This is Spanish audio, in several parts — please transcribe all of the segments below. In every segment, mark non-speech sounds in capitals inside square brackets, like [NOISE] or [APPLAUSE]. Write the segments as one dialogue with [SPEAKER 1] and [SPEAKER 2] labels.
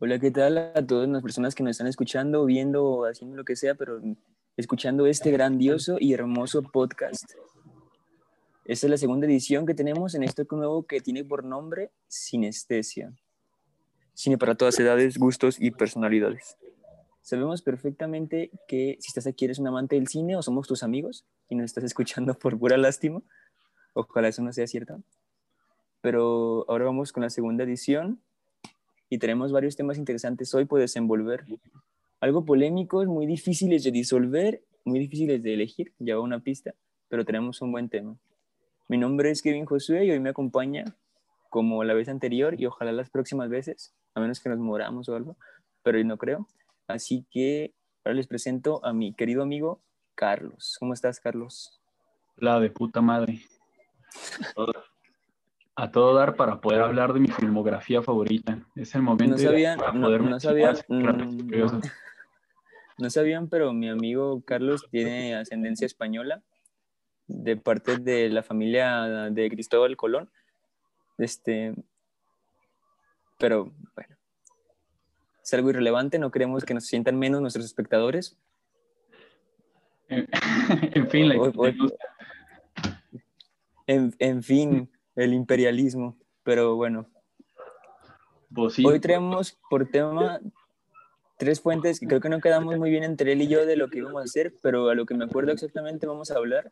[SPEAKER 1] Hola, ¿qué tal a todas las personas que nos están escuchando, viendo haciendo lo que sea, pero escuchando este grandioso y hermoso podcast? Esta es la segunda edición que tenemos en esto nuevo que tiene por nombre Sinestesia. Cine para todas edades, gustos y personalidades. Sabemos perfectamente que si estás aquí eres un amante del cine o somos tus amigos y nos estás [LAUGHS] escuchando por pura lástima. Ojalá eso no sea cierto. Pero ahora vamos con la segunda edición y tenemos varios temas interesantes hoy por desenvolver. Algo polémicos, muy difíciles de disolver, muy difíciles de elegir, lleva una pista, pero tenemos un buen tema. Mi nombre es Kevin Josué y hoy me acompaña como la vez anterior y ojalá las próximas veces, a menos que nos moramos o algo, pero no creo. Así que ahora les presento a mi querido amigo Carlos. ¿Cómo estás, Carlos?
[SPEAKER 2] La de puta madre. a todo dar para poder hablar de mi filmografía favorita. Es el momento
[SPEAKER 1] no sabían, no, no, sabían, mm, [LAUGHS] no sabían, pero mi amigo Carlos tiene ascendencia española de parte de la familia de Cristóbal Colón. Este, pero bueno, es algo irrelevante, no queremos que nos sientan menos nuestros espectadores. [LAUGHS]
[SPEAKER 2] En, fin,
[SPEAKER 1] en, fin, el imperialismo, pero bueno.
[SPEAKER 2] Pues
[SPEAKER 1] Hoy traemos por tema tres fuentes que creo que no quedamos muy bien entre él y yo de lo que íbamos a hacer, pero a lo que me acuerdo exactamente vamos a hablar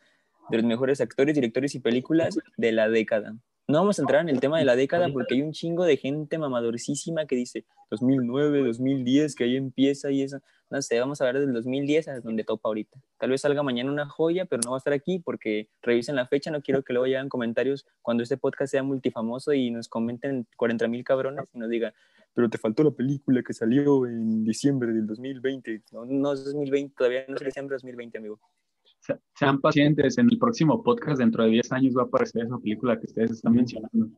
[SPEAKER 1] de los mejores actores, directores y películas de la década. No vamos a entrar en el tema de la década porque hay un chingo de gente mamadorcísima que dice 2009, 2010, que ahí empieza y eso. No sé, vamos a hablar del 2010 a donde topa ahorita. Tal vez salga mañana una joya, pero no va a estar aquí porque revisen la fecha. No quiero que luego lleguen comentarios cuando este podcast sea multifamoso y nos comenten 40 mil cabrones y nos digan, pero te faltó la película que salió en diciembre del 2020. No, no es 2020, todavía no es diciembre de 2020, amigo
[SPEAKER 2] sean pacientes, en el próximo podcast dentro de 10 años va a aparecer esa película que ustedes están mencionando.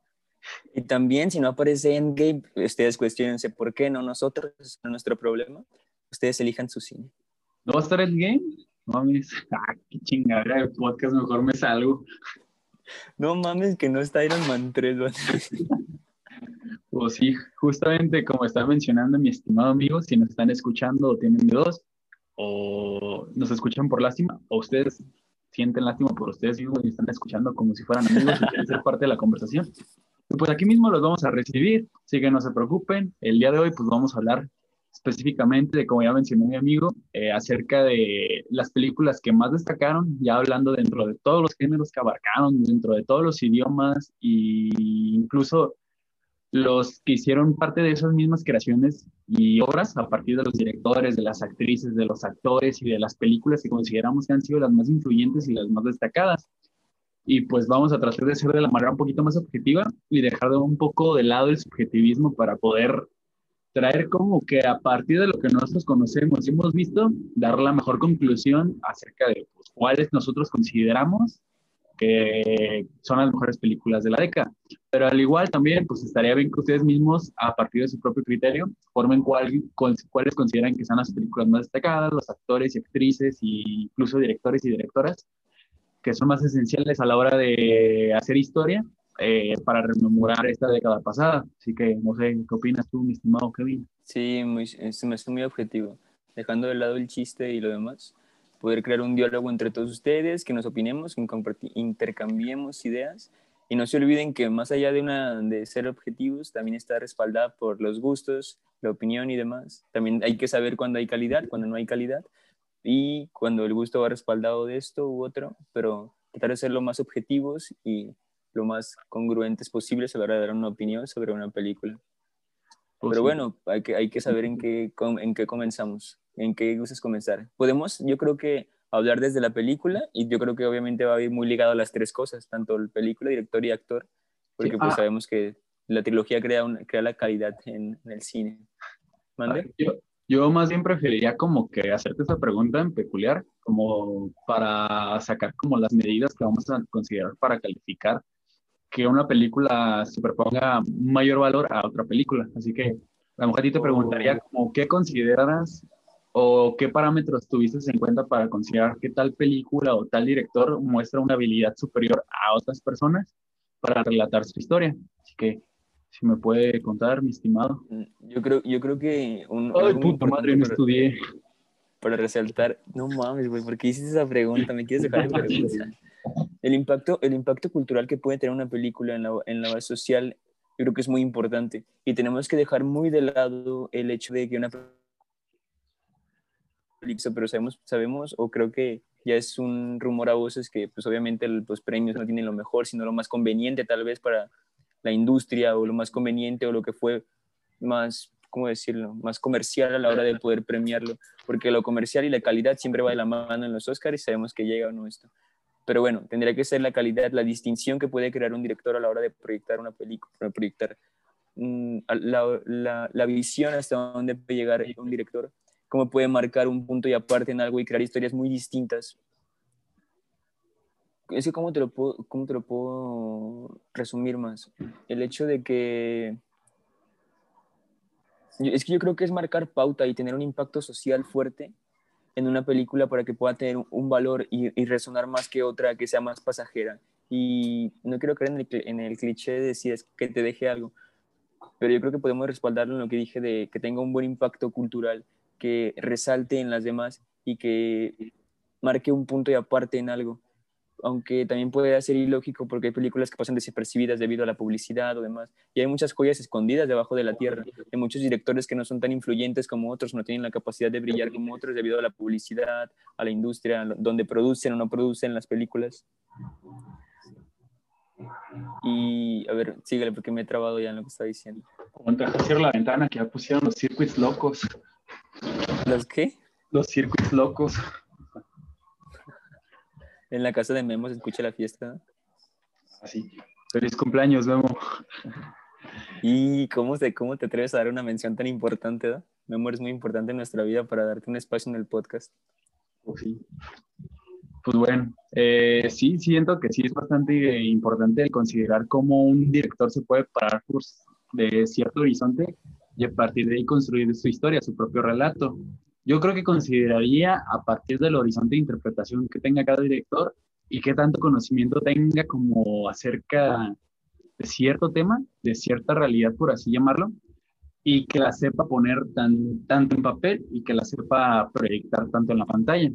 [SPEAKER 1] Y también, si no aparece Endgame, ustedes cuestionense por qué, no nosotros, es nuestro problema. Ustedes elijan su cine.
[SPEAKER 2] ¿No va a estar Endgame? No mames, [LAUGHS] ah, qué chingadera de podcast, mejor me salgo.
[SPEAKER 1] No mames, que no está Iron Man 3,
[SPEAKER 2] Pues sí, justamente como estaba mencionando mi estimado amigo, si nos están escuchando o tienen dos, o nos escuchan por lástima, o ustedes sienten lástima por ustedes mismos y están escuchando como si fueran amigos y quieren ser parte de la conversación. pues aquí mismo los vamos a recibir, así que no se preocupen. El día de hoy pues vamos a hablar específicamente de, como ya mencionó mi amigo, eh, acerca de las películas que más destacaron, ya hablando dentro de todos los géneros que abarcaron, dentro de todos los idiomas e incluso los que hicieron parte de esas mismas creaciones y obras a partir de los directores, de las actrices, de los actores y de las películas que consideramos que han sido las más influyentes y las más destacadas. Y pues vamos a tratar de ser de la manera un poquito más objetiva y dejar de un poco de lado el subjetivismo para poder traer como que a partir de lo que nosotros conocemos y hemos visto, dar la mejor conclusión acerca de pues, cuáles nosotros consideramos que son las mejores películas de la década. Pero al igual también, pues estaría bien que ustedes mismos, a partir de su propio criterio, formen cuál, cuáles consideran que son las películas más destacadas, los actores y actrices, e incluso directores y directoras, que son más esenciales a la hora de hacer historia eh, para rememorar esta década pasada. Así que, no sé, ¿qué opinas tú, mi estimado Kevin?
[SPEAKER 1] Sí, muy, se me hace muy objetivo. Dejando de lado el chiste y lo demás, poder crear un diálogo entre todos ustedes, que nos opinemos, que intercambiemos ideas. Y no se olviden que más allá de, una, de ser objetivos, también está respaldada por los gustos, la opinión y demás. También hay que saber cuándo hay calidad, cuándo no hay calidad. Y cuando el gusto va respaldado de esto u otro, pero tratar de ser lo más objetivos y lo más congruentes posibles a la hora de dar una opinión sobre una película. Pues pero bueno, hay que, hay que saber en qué, en qué comenzamos en qué gustas comenzar. Podemos, yo creo que hablar desde la película y yo creo que obviamente va a ir muy ligado a las tres cosas, tanto el película, director y actor, porque pues ah. sabemos que la trilogía crea, crea la calidad en, el cine. ¿Mande?
[SPEAKER 2] Yo, yo, más bien preferiría como que hacerte esa pregunta en peculiar, como para sacar como las medidas que vamos a considerar para calificar que una película superponga mayor valor a otra película. Así que a lo mejor a ti te preguntaría oh. como qué consideras ¿O qué parámetros tuviste en cuenta para considerar que tal película o tal director muestra una habilidad superior a otras personas para relatar su historia? Así que, si me puede contar, mi estimado.
[SPEAKER 1] Mm, yo creo, yo creo que...
[SPEAKER 2] Un, Ay, puta madre, no estudié.
[SPEAKER 1] Para resaltar, no mames, güey, ¿por qué hiciste esa pregunta? ¿Me quieres dejar de [LAUGHS] pregunta? El impacto, el impacto cultural que puede tener una película en la, en la base social, yo creo que es muy importante. Y tenemos que dejar muy de lado el hecho de que una pero sabemos, sabemos, o creo que ya es un rumor a voces que pues obviamente los premios no tienen lo mejor, sino lo más conveniente tal vez para la industria o lo más conveniente o lo que fue más, ¿cómo decirlo?, más comercial a la hora de poder premiarlo, porque lo comercial y la calidad siempre va de la mano en los Oscars y sabemos que llega o no esto. Pero bueno, tendría que ser la calidad, la distinción que puede crear un director a la hora de proyectar una película, proyectar mm, la, la, la visión hasta dónde puede llegar un director cómo puede marcar un punto y aparte en algo y crear historias muy distintas. Es que, ¿cómo te lo puedo, cómo te lo puedo resumir más? El hecho de que... Es que yo creo que es marcar pauta y tener un impacto social fuerte en una película para que pueda tener un valor y, y resonar más que otra que sea más pasajera. Y no quiero creer en el, en el cliché de si es que te deje algo, pero yo creo que podemos respaldarlo en lo que dije de que tenga un buen impacto cultural que resalte en las demás y que marque un punto y aparte en algo. Aunque también puede ser ilógico porque hay películas que pasan desapercibidas debido a la publicidad o demás. Y hay muchas joyas escondidas debajo de la tierra. Hay muchos directores que no son tan influyentes como otros, no tienen la capacidad de brillar como otros debido a la publicidad, a la industria, donde producen o no producen las películas. Y a ver, síguele porque me he trabado ya en lo que está diciendo.
[SPEAKER 2] Como cierra la ventana que ya pusieron los circuitos locos.
[SPEAKER 1] ¿Los qué?
[SPEAKER 2] Los circuitos locos.
[SPEAKER 1] En la casa de Memo se escucha la fiesta.
[SPEAKER 2] Así. Feliz cumpleaños, Memo.
[SPEAKER 1] ¿Y cómo, te, cómo te atreves a dar una mención tan importante? Memo es muy importante en nuestra vida para darte un espacio en el podcast.
[SPEAKER 2] Pues sí. Pues bueno, eh, sí, siento que sí es bastante importante considerar cómo un director se puede parar de cierto horizonte y a partir de ahí construir su historia, su propio relato. Yo creo que consideraría a partir del horizonte de interpretación que tenga cada director y qué tanto conocimiento tenga como acerca de cierto tema, de cierta realidad, por así llamarlo, y que la sepa poner tan, tanto en papel y que la sepa proyectar tanto en la pantalla.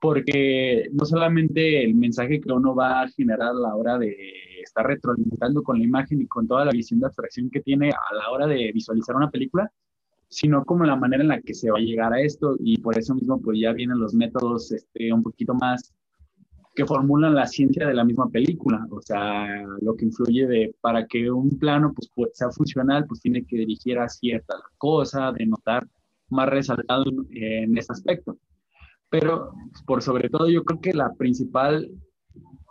[SPEAKER 2] Porque no solamente el mensaje que uno va a generar a la hora de está retroalimentando con la imagen y con toda la visión de abstracción que tiene a la hora de visualizar una película, sino como la manera en la que se va a llegar a esto y por eso mismo pues ya vienen los métodos este, un poquito más que formulan la ciencia de la misma película, o sea, lo que influye de para que un plano pues, pues sea funcional, pues tiene que dirigir a cierta cosa, de notar más resaltado en, ese aspecto. Pero por sobre todo yo creo que la principal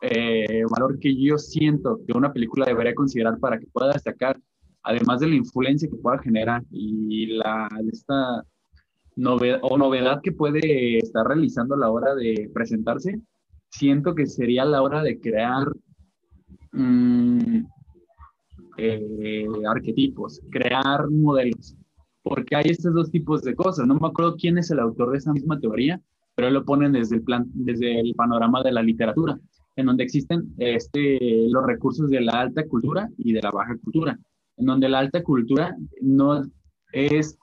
[SPEAKER 2] eh, valor que yo siento que una película debería considerar para que pueda destacar, además de la influencia que pueda generar y la esta novedad o novedad que puede estar realizando a la hora de presentarse, siento que sería la hora de crear mm, eh, arquetipos, crear modelos, porque hay estos dos tipos de cosas. No me acuerdo quién es el autor de esa misma teoría, pero lo ponen desde el, plan, desde el panorama de la literatura en donde existen este, los recursos de la alta cultura y de la baja cultura, en donde la alta cultura no es,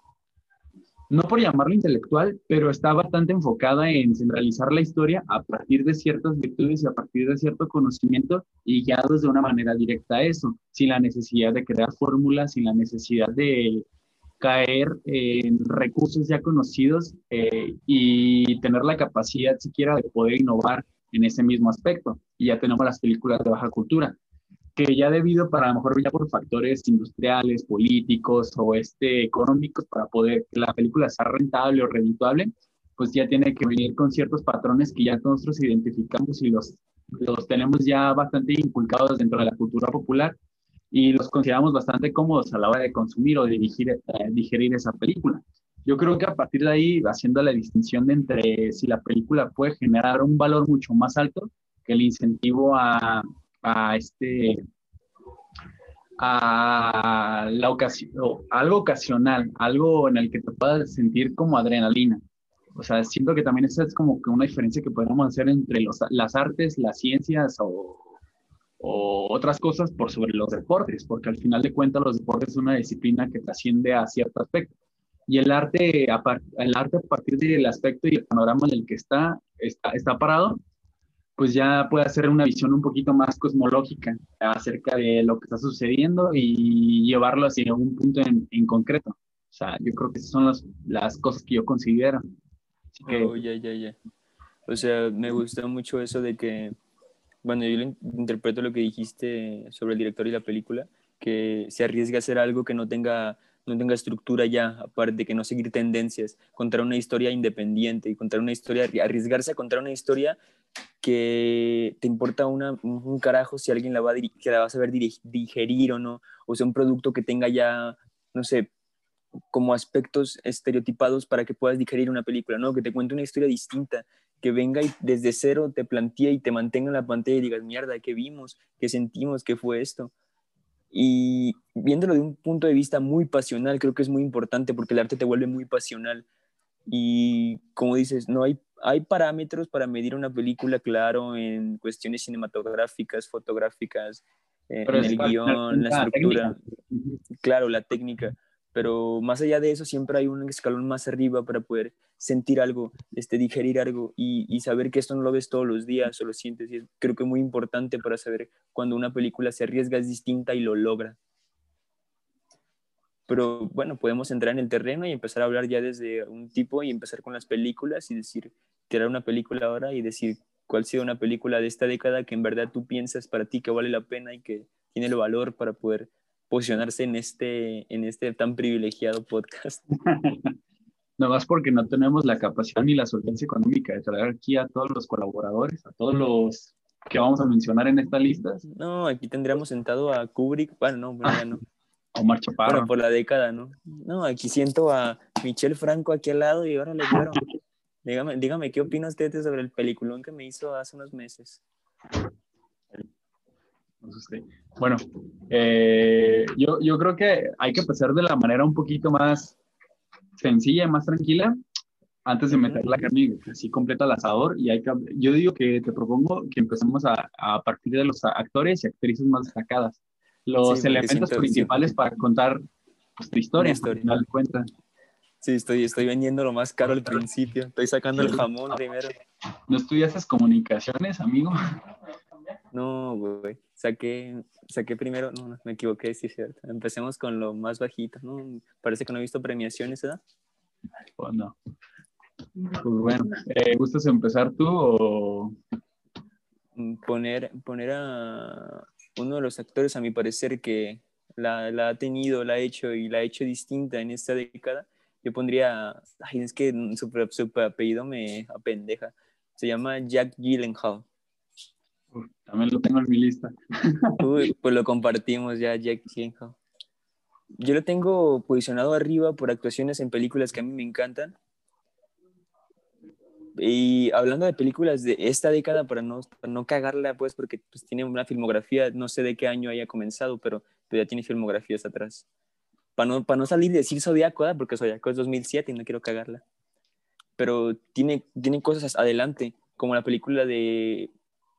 [SPEAKER 2] no por llamarlo intelectual, pero está bastante enfocada en centralizar la historia a partir de ciertas virtudes y a partir de cierto conocimiento y guiados de una manera directa a eso, sin la necesidad de crear fórmulas, sin la necesidad de caer en recursos ya conocidos eh, y tener la capacidad siquiera de poder innovar en ese mismo aspecto. Y ya tenemos las películas de baja cultura, que ya debido para a lo mejor ya por factores industriales, políticos o este, económicos, para poder que la película sea rentable o redituable, pues ya tiene que venir con ciertos patrones que ya nosotros identificamos y los, los tenemos ya bastante inculcados dentro de la cultura popular y los consideramos bastante cómodos a la hora de consumir o dirigir, eh, digerir esa película. Yo creo que a partir de ahí, haciendo la distinción de entre si la película puede generar un valor mucho más alto que el incentivo a, a este a la ocasión, algo ocasional, algo en el que te puedas sentir como adrenalina. O sea, siento que también esa es como que una diferencia que podemos hacer entre las artes, las ciencias o, o otras cosas por sobre los deportes, porque al final de cuentas los deportes son una disciplina que trasciende a cierto aspecto. Y el arte, a, el arte a partir del aspecto y el panorama en el que está, está, está parado, pues ya puede hacer una visión un poquito más cosmológica acerca de lo que está sucediendo y llevarlo hacia un punto en, en concreto. O sea, yo creo que esas son las, las cosas que yo considero.
[SPEAKER 1] Oh, ya, ya, ya. O sea, me gusta mucho eso de que, bueno, yo interpreto lo que dijiste sobre el director y la película, que se arriesga a hacer algo que no tenga no tenga estructura ya, aparte de que no seguir tendencias, contar una historia independiente y contar una historia, arriesgarse a contar una historia que te importa una, un carajo si alguien la va, a que la va a saber digerir o no, o sea, un producto que tenga ya, no sé, como aspectos estereotipados para que puedas digerir una película, ¿no? Que te cuente una historia distinta, que venga y desde cero te plantee y te mantenga en la pantalla y digas, mierda, ¿qué vimos? ¿Qué sentimos? ¿Qué fue esto? Y viéndolo de un punto de vista muy pasional, creo que es muy importante porque el arte te vuelve muy pasional. Y como dices, no hay, hay parámetros para medir una película, claro, en cuestiones cinematográficas, fotográficas, eh, en el guion, la estructura. Claro, la técnica pero más allá de eso siempre hay un escalón más arriba para poder sentir algo, este, digerir algo y, saber que esto no lo ves todos los días o lo sientes y creo que es muy importante para saber cuando una película se arriesga es distinta y lo logra. Pero bueno, podemos entrar en el terreno y empezar a hablar ya desde un tipo y empezar con las películas y decir, tirar una película ahora y decir cuál ha sido una película de esta década que en verdad tú piensas para ti que vale la pena y que tiene el valor para poder posicionarse en este, en este tan privilegiado podcast. [LAUGHS]
[SPEAKER 2] no más porque no tenemos la capacidad ni la solvencia económica de traer aquí a todos los colaboradores, a todos los que vamos a mencionar en esta lista.
[SPEAKER 1] No, aquí tendríamos sentado a Kubrick, bueno, no, bueno, ya no. [LAUGHS]
[SPEAKER 2] Omar Chaparro.
[SPEAKER 1] Bueno, por la década, ¿no? No, aquí siento a Michelle Franco aquí al lado y ahora le quiero. [LAUGHS] dígame, dígame, ¿qué opina usted sobre el peliculón que me hizo hace unos meses?
[SPEAKER 2] Bueno, eh, yo, yo creo que hay que empezar de la manera un poquito más sencilla, más tranquila, antes de meter la carne así completa al asador. Y hay que, yo digo que te propongo que empecemos a, a partir de los actores y actrices más destacadas. Los elementos principales para contar pues, tu historia, historia. cuenta.
[SPEAKER 1] Sí, estoy, estoy vendiendo lo más caro al principio. Estoy sacando el jamón primero.
[SPEAKER 2] ¿No estudiaste comunicaciones, amigo?
[SPEAKER 1] No, güey. Saqué, saqué primero, no, me equivoqué, sí es cierto. Empecemos con lo más bajito, ¿no? Parece que no he visto premiaciones, ¿verdad?
[SPEAKER 2] Pues no. Pues bueno, eh, ¿gustas empezar tú o...?
[SPEAKER 1] Mm, poner, poner a uno de los actores, a mi parecer, que la, la, ha tenido, la ha hecho y la ha hecho distinta en esta década, yo pondría, ay, es que su, su apellido me apendeja, se llama Jack Gyllenhaal
[SPEAKER 2] también lo tengo en mi lista. [LAUGHS]
[SPEAKER 1] Uy, pues lo compartimos ya, Jack Gyllenhaal. Yo lo tengo posicionado arriba por actuaciones en películas que a mí me encantan. Y hablando de películas de esta década, para no, no cagarla, pues, porque pues, tiene una filmografía, no sé de qué año haya comenzado, pero, ya tiene filmografías atrás. Para no, para no salir de decir Zodíaco, porque Zodíaco es 2007 y no quiero cagarla. Pero tiene, tiene cosas adelante, como la película de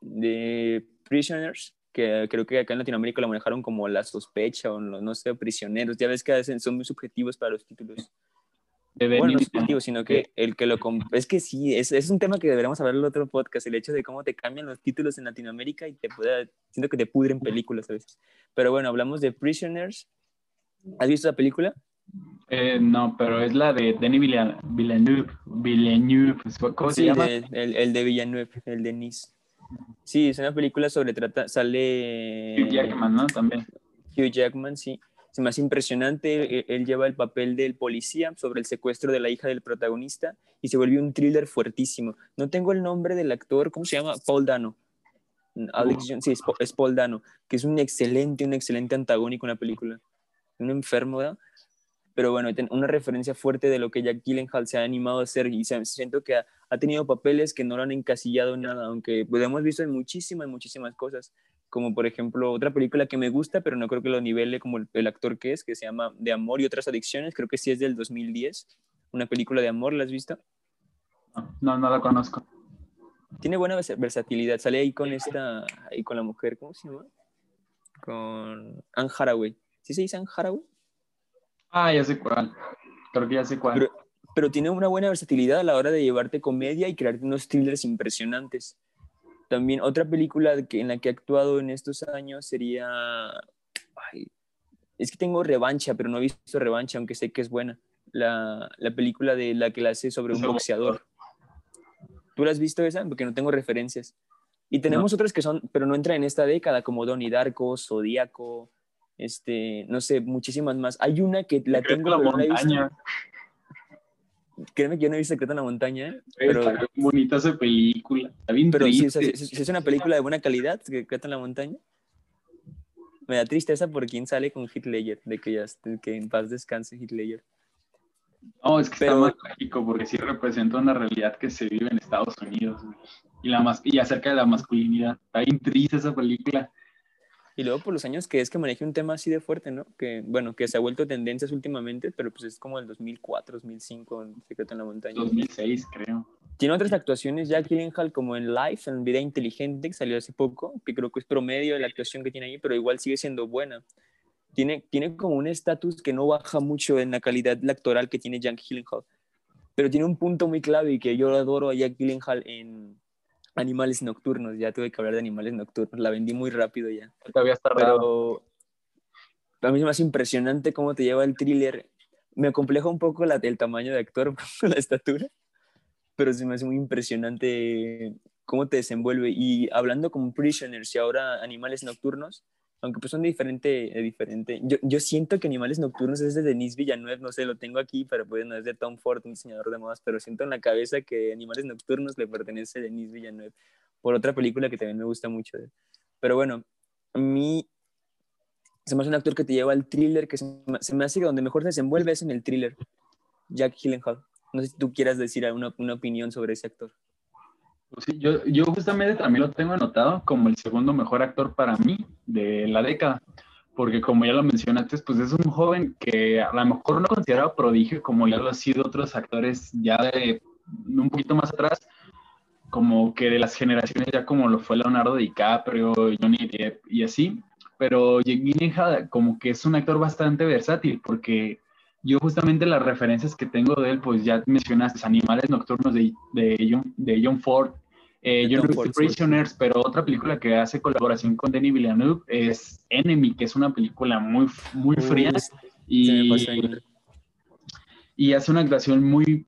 [SPEAKER 1] de Prisoners, que creo que acá en Latinoamérica lo manejaron como la sospecha o no sé, prisioneros. Ya ves que son muy subjetivos para los títulos. bueno, no subjetivos, sino que el que lo... Es que sí, es, es un tema que deberíamos hablar en el otro podcast, el hecho de cómo te cambian los títulos en Latinoamérica y te puede... Siento que te pudren películas a veces. Pero bueno, hablamos de Prisoners. ¿Has visto la película?
[SPEAKER 2] Eh, no, pero es la de Denis Villeneuve. Villeneuve. ¿Cómo se llama?
[SPEAKER 1] El, el, de Villeneuve, el de Nice. Sí, es una película sobre trata, sale...
[SPEAKER 2] Hugh Jackman, ¿no? También.
[SPEAKER 1] Hugh Jackman, sí. Es más impresionante, e, él, lleva el papel del policía sobre el secuestro de la hija del protagonista y se vuelve un thriller fuertísimo. No tengo el nombre del actor, ¿cómo se llama? Paul Dano. Alex sí, es, Paul Dano, que es un excelente, un excelente antagónico en la película. Un enfermo, ¿verdad? Pero bueno, una referencia fuerte de lo que Jack Gyllenhaal se ha animado a hacer y siento que ha, tenido papeles que no lo han encasillado en nada, aunque lo hemos visto en muchísimas, muchísimas cosas, como por ejemplo otra película que me gusta, pero no creo que lo nivele como el, actor que es, que se llama De Amor y otras adicciones, creo que sí es del 2010, una película de amor, ¿la has visto?
[SPEAKER 2] No, no la conozco.
[SPEAKER 1] Tiene buena versatilidad. Sale ahí con esta, ahí con la mujer, ¿cómo se llama? Con Anne Haraway. ¿Sí se dice Anne Haraway?
[SPEAKER 2] Ah, ya sé cuál. Creo que ya sé cuál.
[SPEAKER 1] Pero, pero tiene una buena versatilidad a la hora de llevarte comedia y crearte unos thrillers impresionantes. También otra película que, en la que he actuado en estos años sería... Ay, es que tengo Revancha, pero no he visto Revancha, aunque sé que es buena. La, la película de la que la hace sobre un boxeador. ¿Tú la has visto esa? Porque no tengo referencias. Y tenemos otras que son, pero no entran en esta década, como Donnie Darko, Zodíaco, este, no sé, muchísimas más. Hay una que la tengo,
[SPEAKER 2] la
[SPEAKER 1] no
[SPEAKER 2] montaña.
[SPEAKER 1] Créeme que yo no he visto Secreto en la Montaña.
[SPEAKER 2] Pero, está bonita esa película. Está bien
[SPEAKER 1] pero
[SPEAKER 2] triste.
[SPEAKER 1] si, si es una película de buena calidad, Secreto en la Montaña. Me da tristeza por quién sale con Ledger, de que, ya, que en paz descanse Ledger.
[SPEAKER 2] No, es que
[SPEAKER 1] Pero-
[SPEAKER 2] está más trágico porque sí representa una realidad que se vive en Estados Unidos. Y, la y acerca de la masculinidad. Está bien triste esa película.
[SPEAKER 1] Y luego por los años que es que maneje un tema así de fuerte, ¿no? Que, bueno, que se ha vuelto tendencias últimamente, pero pues es como el 2004, 2005, en Secreto en la Montaña.
[SPEAKER 2] 2006, creo.
[SPEAKER 1] Tiene otras actuaciones ya Gyllenhaal como en Life, en Vida Inteligente, que salió hace poco, que creo que es promedio de la actuación que tiene ahí, pero igual sigue siendo buena. Tiene, tiene como un estatus que no baja mucho en la calidad actoral que tiene Jack Gyllenhaal, pero tiene un punto muy clave y que yo adoro a Jack Gyllenhaal en Animales Nocturnos. Ya tuve que hablar de Animales Nocturnos, la vendí muy rápido ya.
[SPEAKER 2] Todavía está.
[SPEAKER 1] Pero a mí es más impresionante cómo te lleva el thriller. Me acompleja un poco la, el tamaño de actor, [LAUGHS] la estatura, pero se me hace muy impresionante cómo te desenvuelve. Y hablando como Prisoners y ahora Animales Nocturnos, aunque pues son de diferente, de diferente. Yo, yo siento que Animales Nocturnos es de Denis Villeneuve, no sé, lo tengo aquí, pero pues no es de Tom Ford, un diseñador de modas, pero siento en la cabeza que Animales Nocturnos le pertenece a Denis Villeneuve, por otra película que también me gusta mucho. Pero bueno, a mí se me hace un actor que te lleva al thriller, que se me, se hace que donde mejor se desenvuelve es en el thriller. Jack Gyllenhaal. No sé si tú quieras decir una, una opinión sobre ese actor.
[SPEAKER 2] Pues yo, yo justamente también lo tengo anotado como el segundo mejor actor para mí de la década, porque como ya lo mencionaste, pues es un joven que a lo mejor no considerado prodigio como ya lo han sido otros actores ya de un poquito más atrás, como que de las generaciones ya como lo fue Leonardo DiCaprio, Johnny Depp y así, pero Jake como que es un actor bastante versátil, porque yo justamente las referencias que tengo de él, pues ya mencionaste, Animales Nocturnos de, de, John, de John Ford, eh, yo no
[SPEAKER 1] sí.
[SPEAKER 2] Prisoners, pero otra película que hace colaboración con Denis Villeneuve es Enemy, que es una película muy, muy fría
[SPEAKER 1] Uh,
[SPEAKER 2] y, y hace una actuación muy,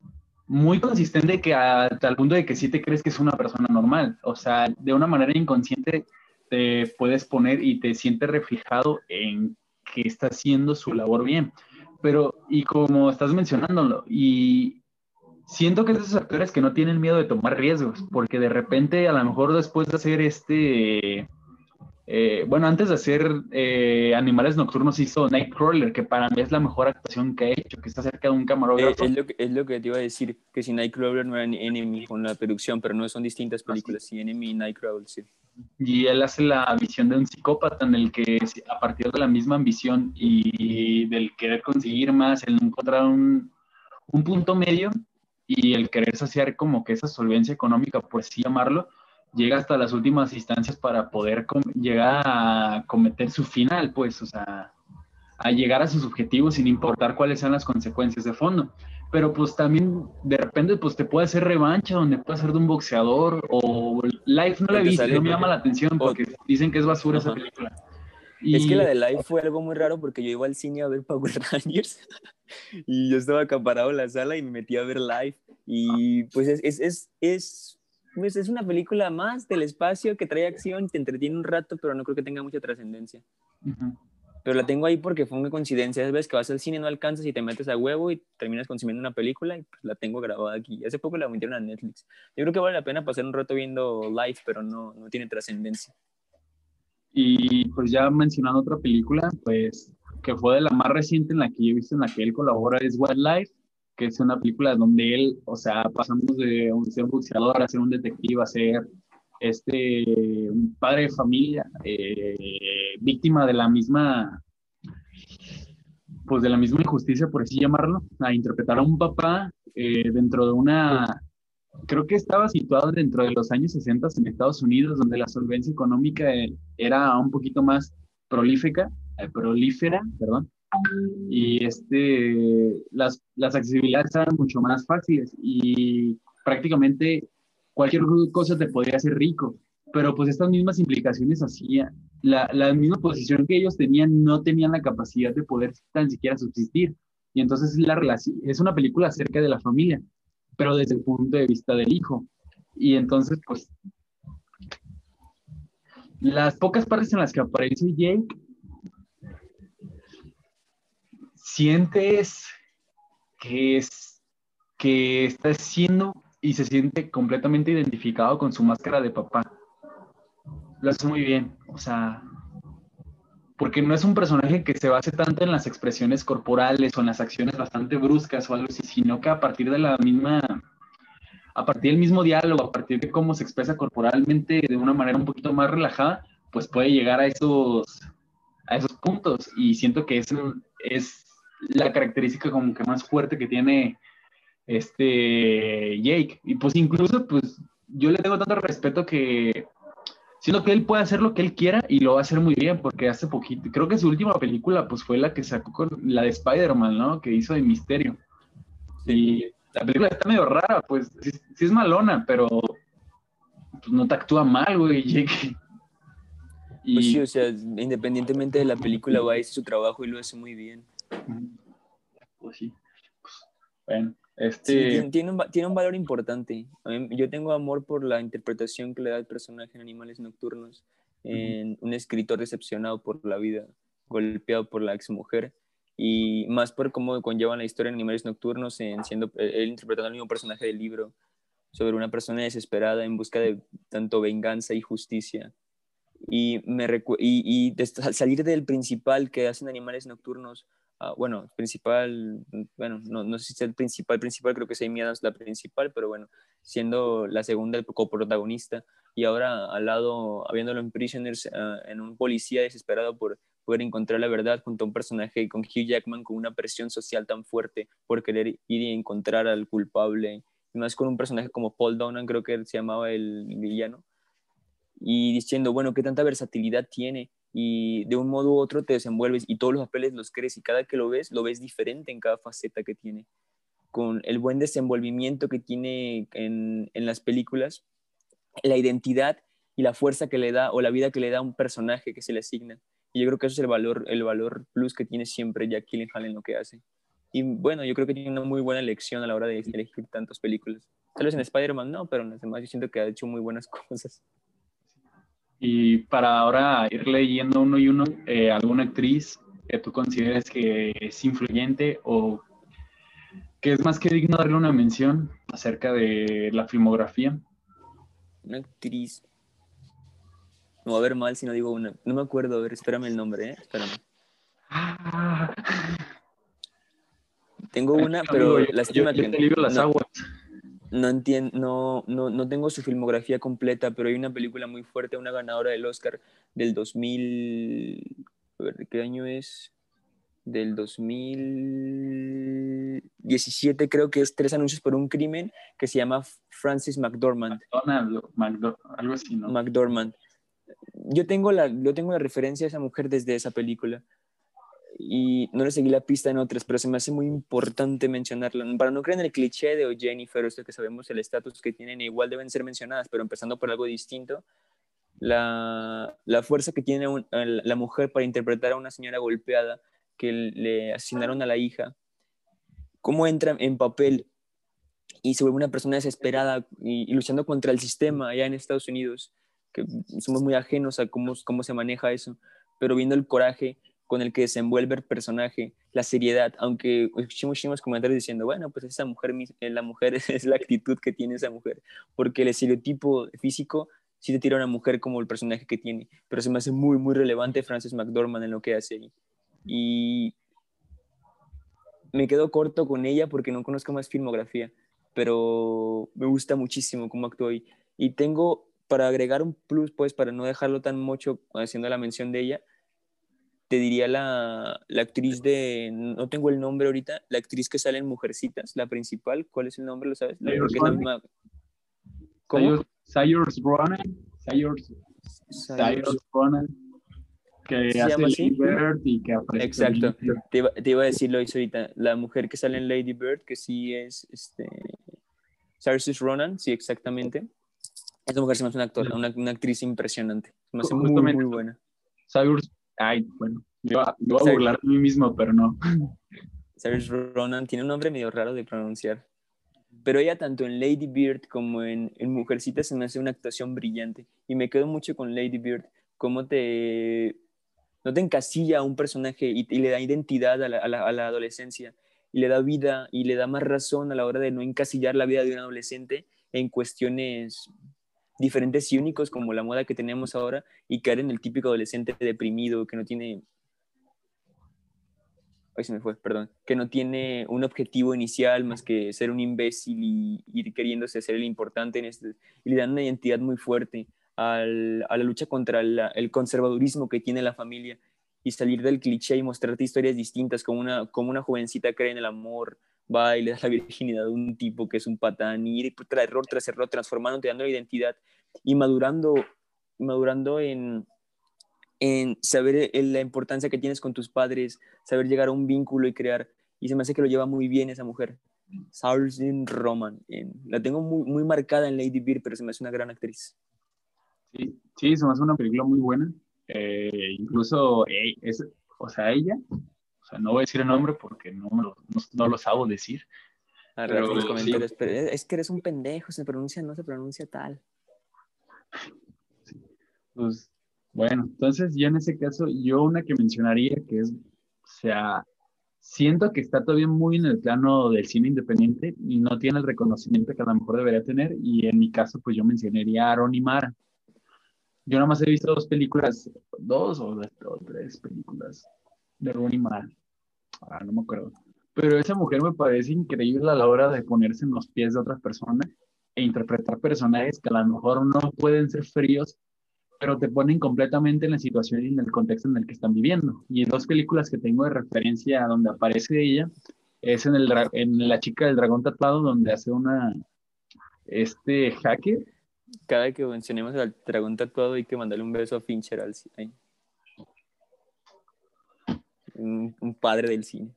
[SPEAKER 2] muy consistente que hasta el punto de que sí te crees que es una persona normal. O sea, de una manera inconsciente te puedes poner y te sientes reflejado en que está haciendo su labor bien. Pero, y como estás mencionándolo, y siento que es de esos actores que no tienen miedo de tomar riesgos, porque de repente, a lo mejor después de hacer este, eh, bueno, antes de hacer eh, Animales Nocturnos hizo Nightcrawler, que para mí es la mejor actuación que ha hecho, que está cerca de un
[SPEAKER 1] Eh,
[SPEAKER 2] camarógrafo.
[SPEAKER 1] es, lo que, es lo que te iba a decir, que si Nightcrawler no era Enemy con la producción, pero no son distintas películas, sí, Enemy y Nightcrawler, sí.
[SPEAKER 2] Y él hace la visión de un psicópata en el que a partir de la misma ambición y del querer conseguir más, el encontrar un, un punto medio y el querer saciar como que esa solvencia económica, por así llamarlo, llega hasta las últimas instancias para poder llegar a cometer su final, pues, o sea, a llegar a sus objetivos sin importar cuáles sean las consecuencias de fondo. Pero pues también de repente pues te puede hacer revancha donde puede ser de un boxeador o Life no la he visto, no me llama la atención porque dicen que es basura esa
[SPEAKER 1] Ajá. Es que la de Live fue algo muy raro porque yo iba al cine a ver Power [LAUGHS] Rangers [LAUGHS] y yo estaba acaparado en la sala y me metí a ver Live y pues es, es, es, es, pues es una película más del espacio que trae acción, te entretiene un rato, pero no creo que tenga mucha trascendencia. Pero la tengo ahí porque fue una coincidencia. Esas veces que vas al cine no alcanzas y te metes a huevo y terminas consumiendo una película y pues la tengo grabada aquí. Hace poco la metieron a Netflix. Yo creo que vale la pena pasar un rato viendo live, pero no, no tiene trascendencia.
[SPEAKER 2] Y pues ya mencionando otra película, pues que fue de la más reciente en la que yo he visto en la que él colabora es Wildlife, que es una película donde él, o sea, pasamos de un- ser un boxeador a ser un detective, a ser este, un padre de familia, eh, víctima de la misma, pues de la misma injusticia, por así llamarlo, a interpretar a un papá eh, dentro de una creo que estaba situado dentro de los años 60 en Estados Unidos, donde la solvencia económica era un poquito más prolífica, eh, prolífera, perdón, y este, las, las accesibilidades eran mucho más fáciles y prácticamente cualquier cosa te podía hacer rico, pero pues estas mismas implicaciones hacía, la, la misma posición que ellos tenían no tenían la capacidad de poder tan siquiera subsistir. Y entonces la relación, es una película acerca de la familia, pero desde el punto de vista del hijo. Y entonces, pues, las pocas partes en las que aparece Jake, sientes que, es, que está siendo y se siente completamente identificado con su máscara de papá. Lo hace muy bien, o sea, porque no es un personaje que se base tanto en las expresiones corporales o en las acciones bastante bruscas o algo así, sino que a partir de la misma, a partir del mismo diálogo, a partir de cómo se expresa corporalmente de una manera un poquito más relajada, pues puede llegar a esos, a esos puntos. Y siento que es, es la característica como que más fuerte que tiene este Jake. Y pues incluso, pues yo le tengo tanto respeto que siento que él puede hacer lo que él quiera y lo va a hacer muy bien, porque hace poquito, creo que su última película pues fue la que sacó con la de Spider-Man, ¿no? Que hizo de Misterio. Y la película está medio rara, pues sí, es malona, pero pues, no te actúa mal, güey, [LAUGHS] Jake.
[SPEAKER 1] Y... Pues sí, o sea, independientemente de la película, va a hacer su trabajo y lo hace muy bien.
[SPEAKER 2] Pues sí. Pues, bueno, este...
[SPEAKER 1] tiene, un, tiene, un, valor importante. Yo tengo amor por la interpretación que le da el personaje en Animales Nocturnos, en un escritor decepcionado por la vida, golpeado por la exmujer, y más por cómo conllevan la historia en Animales Nocturnos, en siendo él interpretando el mismo personaje del libro, sobre una persona desesperada en busca de tanto venganza y justicia. Y, me y, y salir del principal que hacen Animales Nocturnos Ah, bueno, principal, bueno, no, no sé si es el principal, principal, creo que es Amy Adams la principal, pero bueno, siendo la segunda el coprotagonista y ahora al lado, habiéndolo en Prisoners, ah, en un policía desesperado por poder encontrar la verdad junto a un personaje con Hugh Jackman con una presión social tan fuerte por querer ir y encontrar al culpable, y más con un personaje como Paul Donan, creo que se llamaba el villano, y diciendo, bueno, qué tanta versatilidad tiene y de un modo u otro te desenvuelves y todos los papeles los crees y cada que lo ves, lo ves diferente en cada faceta que tiene. Con el buen desenvolvimiento que tiene en, en las películas, la identidad y la fuerza que le da o la vida que le da a un personaje que se le asigna. Y yo creo que eso es el valor, el valor plus que tiene siempre Jack Gyllenhaal en lo que hace. Y bueno, yo creo que tiene una muy buena elección a la hora de elegir tantas películas. Tal vez en Spider-Man no, pero en las demás yo siento que ha hecho muy buenas [LAUGHS] cosas.
[SPEAKER 2] Y para ahora ir leyendo uno y uno, eh, ¿alguna actriz que tú consideres que es influyente o que es más que digno darle una mención acerca de la filmografía?
[SPEAKER 1] Una actriz. No va a ver mal si no digo una. No me acuerdo, a ver, espérame el nombre, ¿eh? Espérame. Tengo una, pero lástima que.
[SPEAKER 2] las aguas
[SPEAKER 1] no entiendo, no, no, no, tengo su filmografía completa, pero hay una película muy fuerte, una ganadora del Oscar del 2000, a ver, ¿de qué año es? Del 2017, creo que es Tres anuncios por un crimen, que se llama Francis McDormand.
[SPEAKER 2] McDonald, algo así, ¿no?
[SPEAKER 1] McDormand. Yo tengo, la, yo tengo la referencia a esa mujer desde esa película y no le seguí la pista en otras, pero se me hace muy importante mencionarla. Para no creer en el cliché de Jennifer, esto que sabemos el estatus que tienen, igual deben ser mencionadas, pero empezando por algo distinto, la, la fuerza que tiene la mujer para interpretar a una señora golpeada que le asignaron a la hija, cómo entra en papel y se vuelve una persona desesperada y, luchando contra el sistema allá en Estados Unidos, que somos muy ajenos a cómo, cómo se maneja eso, pero viendo el coraje con el que desenvuelve el personaje, la seriedad, aunque escuché muchísimos comentarios diciendo, bueno, pues esa mujer, eh, la mujer [LAUGHS] es la actitud que tiene esa mujer, porque el estereotipo físico sí te tira a una mujer como el personaje que tiene, pero se me hace muy, muy relevante Frances McDormand en lo que hace ahí. Y me quedo corto con ella porque no conozco más filmografía, pero me gusta muchísimo cómo actúa ahí. Y tengo, para agregar un plus, pues para no dejarlo tan mucho haciendo la mención de ella, te diría la, la, actriz de, no tengo el nombre ahorita, la actriz que sale en Mujercitas, la principal, ¿cuál es el nombre? ¿Lo sabes? ¿Cómo?
[SPEAKER 2] Cyrus Ronan. Cyrus, Cyrus Ronan. Que
[SPEAKER 1] ¿Se
[SPEAKER 2] hace
[SPEAKER 1] llama así?
[SPEAKER 2] Lady Bird y que aparece
[SPEAKER 1] Exacto. Te iba, te iba a decir, lo hizo ahorita. La mujer que sale en Lady Bird, que sí es este, Saoirse Ronan, sí, exactamente. Esa mujer se me hace una, actora, una, una actriz impresionante. Se me hace muy, muy buena.
[SPEAKER 2] Cyrus. Ay, bueno. Me iba a burlar de mí mismo, pero no. [LAUGHS]
[SPEAKER 1] Saoirse Ronan tiene un nombre medio raro de pronunciar. Pero ella, tanto en Lady Bird como en, en Mujercita, se me hace una actuación brillante. Y me quedo mucho con Lady Bird. Cómo te. No te encasilla a un personaje y, y le da identidad a la, a la- a la adolescencia. Y le da vida y le da más razón a la hora de no encasillar la vida de un adolescente en cuestiones diferentes y únicos como la moda que tenemos ahora y caer en el típico adolescente deprimido que no tiene Ay, se me fue, perdón. Que no tiene un objetivo inicial más que ser un imbécil y ir queriéndose ser el importante en este. Y le dan una identidad muy fuerte al- a la lucha contra la- el conservadurismo que tiene la familia y salir del cliché y mostrarte historias distintas, como una, como una jovencita cree en el amor, va y le da la virginidad a un tipo que es un patán y ir tras error tras error, transformándote, dando la identidad y madurando, madurando en, en saber el- la importancia que tienes con tus padres, saber llegar a un vínculo y crear. Y se me hace que lo lleva muy bien esa mujer. Saoirse Roman. en- la tengo muy, muy marcada en Lady Bird, pero se me hace una gran actriz.
[SPEAKER 2] Sí, sí, se me hace una película muy buena. Eh, incluso, eh, es, o sea, ella, o sea, no voy a decir el nombre porque no, me lo, no, no lo sabo decir.
[SPEAKER 1] A
[SPEAKER 2] Pero sí.
[SPEAKER 1] es que eres un pendejo, se pronuncia, no se pronuncia tal.
[SPEAKER 2] Pues, bueno, entonces yo en ese caso, yo una que mencionaría que es, o sea, siento que está todavía muy en el plano del cine independiente y no tiene el reconocimiento que a lo mejor debería tener. Y en mi caso, pues yo mencionaría a Ronnie Mara. Yo nada más he visto dos películas, dos o, o tres películas de Ronnie Mara. Ah, no me acuerdo. Pero esa mujer me parece increíble a la hora de ponerse en los pies de otras personas e interpretar personajes que a lo mejor no pueden ser fríos, pero te ponen completamente en la situación y en el contexto en el que están viviendo. Y dos películas que tengo de referencia donde aparece ella, es en, el, en La chica del dragón tatuado, donde hace una, este hacker,
[SPEAKER 1] Cada que mencionemos al dragón tatuado hay que mandarle un beso a Fincher al. Un, un padre del cine.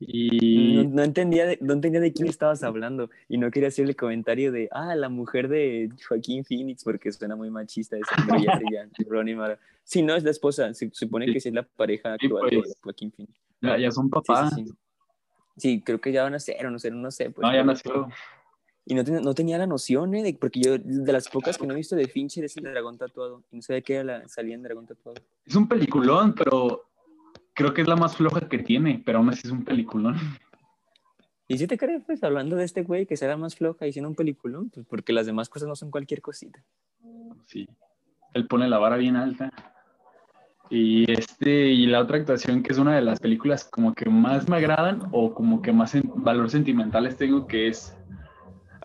[SPEAKER 2] y
[SPEAKER 1] No, no entendía de, no entendía de quién estabas hablando y no quería hacer el comentario de, ah, la mujer de Joaquín Phoenix, porque suena muy machista eso, pero ya [LAUGHS] Ronnie Mara. Sí, no, es la esposa, se supone que sí es la pareja
[SPEAKER 2] Sí,
[SPEAKER 1] actual de
[SPEAKER 2] pues.
[SPEAKER 1] Joaquín Phoenix.
[SPEAKER 2] ya, ya son
[SPEAKER 1] Sí,
[SPEAKER 2] papás.
[SPEAKER 1] sí, sí. Sí, creo que ya van a ser, o no sé, no sé. Pues,
[SPEAKER 2] No, ya nació.
[SPEAKER 1] Y no, ten- no tenía la noción, ¿eh? de- porque yo, de las pocas que no he visto de Fincher es el dragón tatuado. Y no sabía que era la, salía en dragón tatuado.
[SPEAKER 2] Es un peliculón, pero creo que es la más floja que tiene, pero aún así es un peliculón.
[SPEAKER 1] Y si te crees, pues, hablando de este güey que será más floja y siendo un peliculón, pues porque las demás cosas no son cualquier cosita.
[SPEAKER 2] Sí. Él pone la vara bien alta. Y este, y la otra actuación que es una de las películas como que más me agradan o como que más en- valor sentimentales tengo que es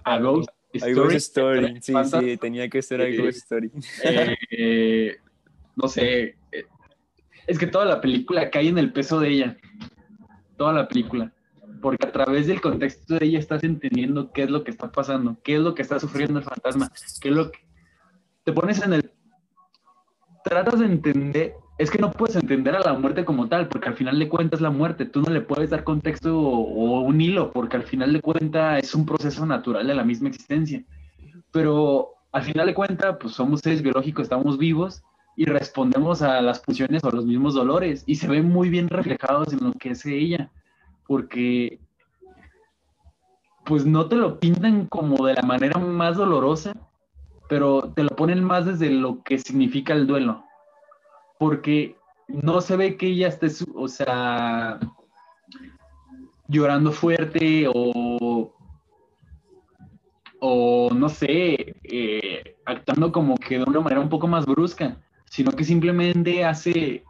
[SPEAKER 2] A Ghost Story.
[SPEAKER 1] Ghost Story. Sí, sí, tenía que ser
[SPEAKER 2] Sí.
[SPEAKER 1] Ghost Story.
[SPEAKER 2] Eh, eh, no sé, eh, es que toda la película cae en el peso de ella, toda la película, porque a través del contexto de ella estás entendiendo qué es lo que está pasando, qué es lo que está sufriendo el fantasma, qué es lo que te pones en el, tratas de entender, es que no puedes entender a la muerte como tal, porque al final de cuentas la muerte, tú no le puedes dar contexto o, o un hilo, porque al final de cuentas es un proceso natural de la misma existencia. Pero al final de cuentas, pues somos seres biológicos, estamos vivos y respondemos a las pulsiones o a los mismos dolores y se ven muy bien reflejados en lo que es ella, porque pues no te lo pintan como de la manera más dolorosa, pero te lo ponen más desde lo que significa el duelo, porque no se ve que ella esté, o sea, llorando fuerte o o no sé, eh, actuando como que de una manera un poco más brusca, sino que simplemente hace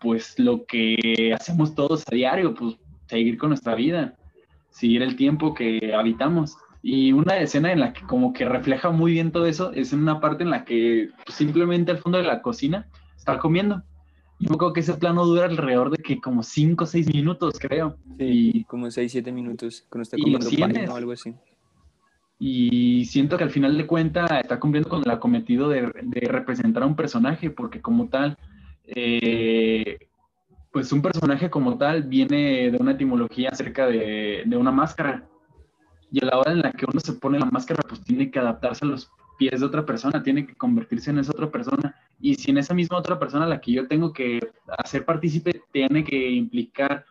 [SPEAKER 2] pues lo que hacemos todos a diario, pues seguir con nuestra vida, seguir el tiempo que habitamos. Y una escena en la que como que refleja muy bien todo eso es en una parte en la que pues, simplemente al fondo de la cocina está comiendo. Yo creo que ese plano dura alrededor de que como 5 o 6 minutos, creo.
[SPEAKER 1] Sí,
[SPEAKER 2] Y-
[SPEAKER 1] como 6, 7 minutos, cuando está comiendo pan o algo así.
[SPEAKER 2] Y siento que al final de cuentas está cumpliendo con el acometido de, representar a un personaje, porque como tal, eh, pues un personaje como tal viene de una etimología acerca de, una máscara. Y a la hora en la que uno se pone la máscara, pues tiene que adaptarse a los pies de otra persona, tiene que convertirse en esa otra persona. Y si en esa misma otra persona la que yo tengo que hacer partícipe tiene que implicar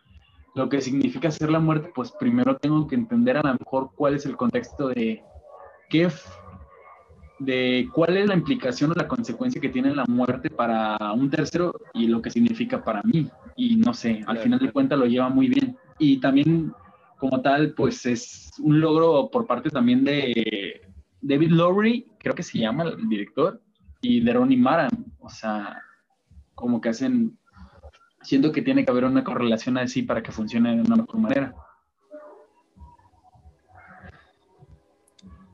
[SPEAKER 2] lo que significa ser la muerte, pues primero tengo que entender a lo mejor cuál es el contexto de qué, de cuál es la implicación o la consecuencia que tiene la muerte para un tercero y lo que significa para mí. Y no sé, al final de cuentas lo lleva muy bien. Y también como tal, pues es un logro por parte también de David Lowry, creo que se llama el director, y de Ronnie Mara. O sea, como que hacen siento que tiene que haber una correlación así para que funcione de una mejor manera.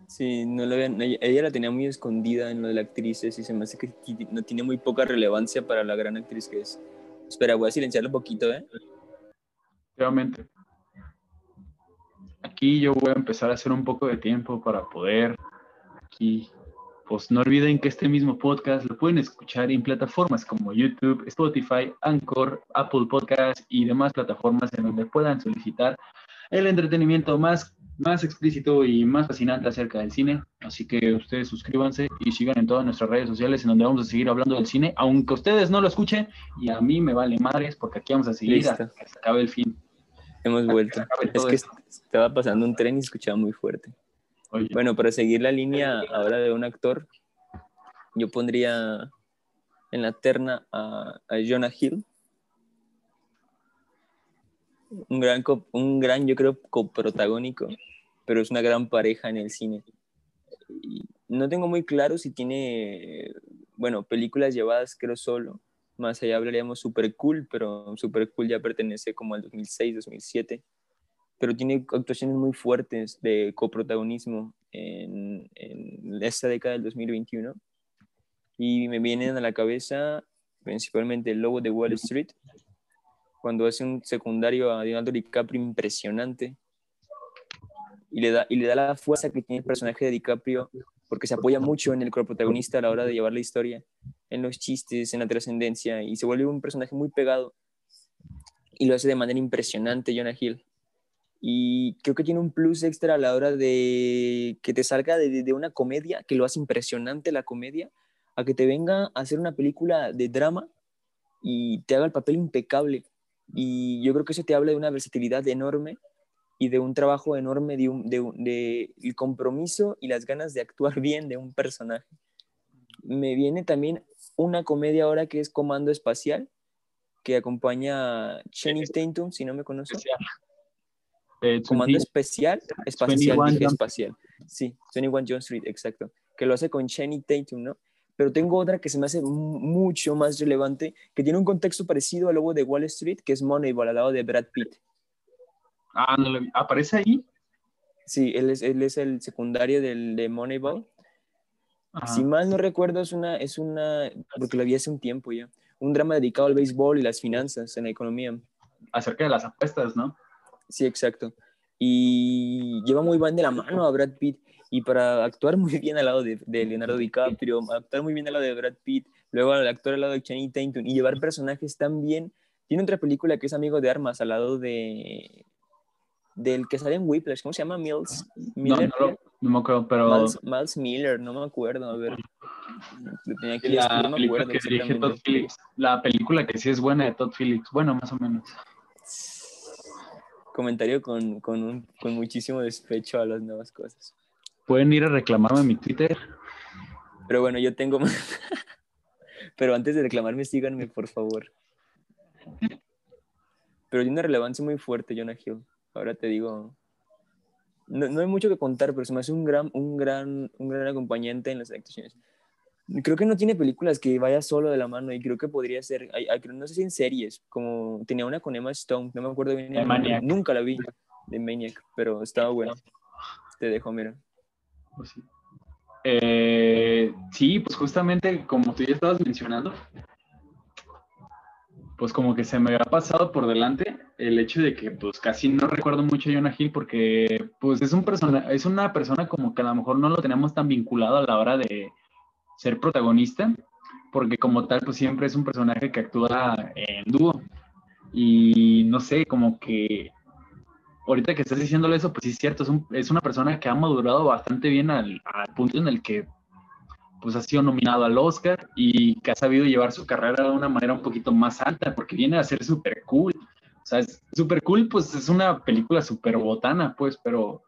[SPEAKER 1] Sí, no lo ella la tenía muy escondida en lo de la actriz, y se me hace que no tiene muy poca relevancia para la gran actriz que es. Espera, voy a silenciarlo un poquito, ¿eh?
[SPEAKER 2] Realmente. Aquí yo voy a empezar a hacer un poco de tiempo para poder aquí pues no olviden que este mismo podcast lo pueden escuchar en plataformas como YouTube, Spotify, Anchor, Apple Podcast y demás plataformas en donde puedan solicitar el entretenimiento más, más explícito y más fascinante acerca del cine. Así que ustedes suscríbanse y sigan en todas nuestras redes sociales en donde vamos a seguir hablando del cine, aunque ustedes no lo escuchen y a mí me vale madres porque aquí vamos a seguir hasta que se acabe el fin.
[SPEAKER 1] Hemos vuelto. Es que estaba pasando un tren y escuchaba muy fuerte. Bueno, para seguir la línea ahora de un actor, yo pondría en la terna a, Jonah Hill. Un gran, un gran, yo creo, coprotagónico, pero es una gran pareja en el cine. no tengo muy claro si tiene, bueno, películas llevadas, creo solo. Más allá hablaríamos Super Cool, pero Super Cool ya pertenece como al 2006, 2007 pero tiene actuaciones muy fuertes de coprotagonismo en, en esta década del 2021. Y me vienen a la cabeza principalmente el lobo de Wall Street, cuando hace un secundario a Leonardo DiCaprio impresionante y le da, y le da la fuerza que tiene el personaje de DiCaprio porque se apoya mucho en el coprotagonista a la hora de llevar la historia, en los chistes, en la trascendencia y se vuelve un personaje muy pegado y lo hace de manera impresionante Jonah Hill y creo que tiene un plus extra a la hora de que te salga de, una comedia, que lo hace impresionante la comedia, a que te venga a hacer una película de drama y te haga el papel impecable. Y yo creo que eso te habla de una versatilidad enorme y de un trabajo enorme, de, de, el compromiso y las ganas de actuar [LAUGHS] bien de un personaje. Me viene también una comedia ahora que es Comando Espacial, que acompaña a Channing Tatum, si no me conoces. Eh, Comando especial, espacial, dije espacial. Sí, 21 John Street, exacto. Que lo hace con Channing Tatum, ¿no? Pero tengo otra que se me hace mucho más relevante, que tiene un contexto parecido al lobo de Wall Street, que es Moneyball, al lado de Brad Pitt.
[SPEAKER 2] Ah, ¿aparece ahí?
[SPEAKER 1] Sí, él es, él es el secundario del, de Moneyball. Si mal no recuerdo, es una, es una, porque lo vi hace un tiempo ya, un drama dedicado al béisbol y las finanzas en la economía.
[SPEAKER 2] Acerca de las apuestas, ¿no?
[SPEAKER 1] Sí, exacto. Y lleva muy bien de la mano a Brad Pitt. Y para actuar muy bien al lado de, Leonardo DiCaprio, actuar muy bien al lado de Brad Pitt, luego al actuar al lado de Channing Tatum y llevar personajes tan bien. Tiene otra película que es Amigo de Armas al lado de del que sale en Whiplash, ¿cómo se llama? Mills
[SPEAKER 2] Miller. No, no, no me acuerdo, pero
[SPEAKER 1] Miles, Miller, no me acuerdo, a ver.
[SPEAKER 2] la, película que dirige Todd Phillips, la película que sí es buena de Todd Phillips, bueno, más o menos
[SPEAKER 1] comentario con, con, un, con muchísimo despecho a las nuevas cosas.
[SPEAKER 2] Pueden ir a reclamarme en mi Twitter.
[SPEAKER 1] Pero bueno, yo tengo... [LAUGHS] Pero antes de reclamarme, síganme, por favor. Pero tiene una relevancia muy fuerte, Jonah Hill. Ahora te digo... No, no, hay mucho que contar, pero se me hace un gran, un gran, un gran acompañante en las actuaciones creo que no tiene películas que vaya solo de la mano y creo que podría ser, no sé si en series, como tenía una con Emma Stone, no me acuerdo bien. Nunca la vi de Maniac, pero estaba bueno. Te dejo, mira.
[SPEAKER 2] Pues sí. Eh, sí, pues justamente como tú ya estabas mencionando, pues como que se me había pasado por delante el hecho de que pues casi no recuerdo mucho a Jonah Hill porque pues es un persona, es una persona como que a lo mejor no lo tenemos tan vinculado a la hora de ser protagonista, porque como tal pues siempre es un personaje que actúa en dúo y no sé, como que ahorita que estás diciéndole eso, pues sí es cierto, es, es una persona que ha madurado bastante bien al, al punto en el que pues ha sido nominado al Oscar y que ha sabido llevar su carrera de una manera un poquito más alta, porque viene a ser súper cool. O sea, es súper cool, pues es una película súper botana, pues, pero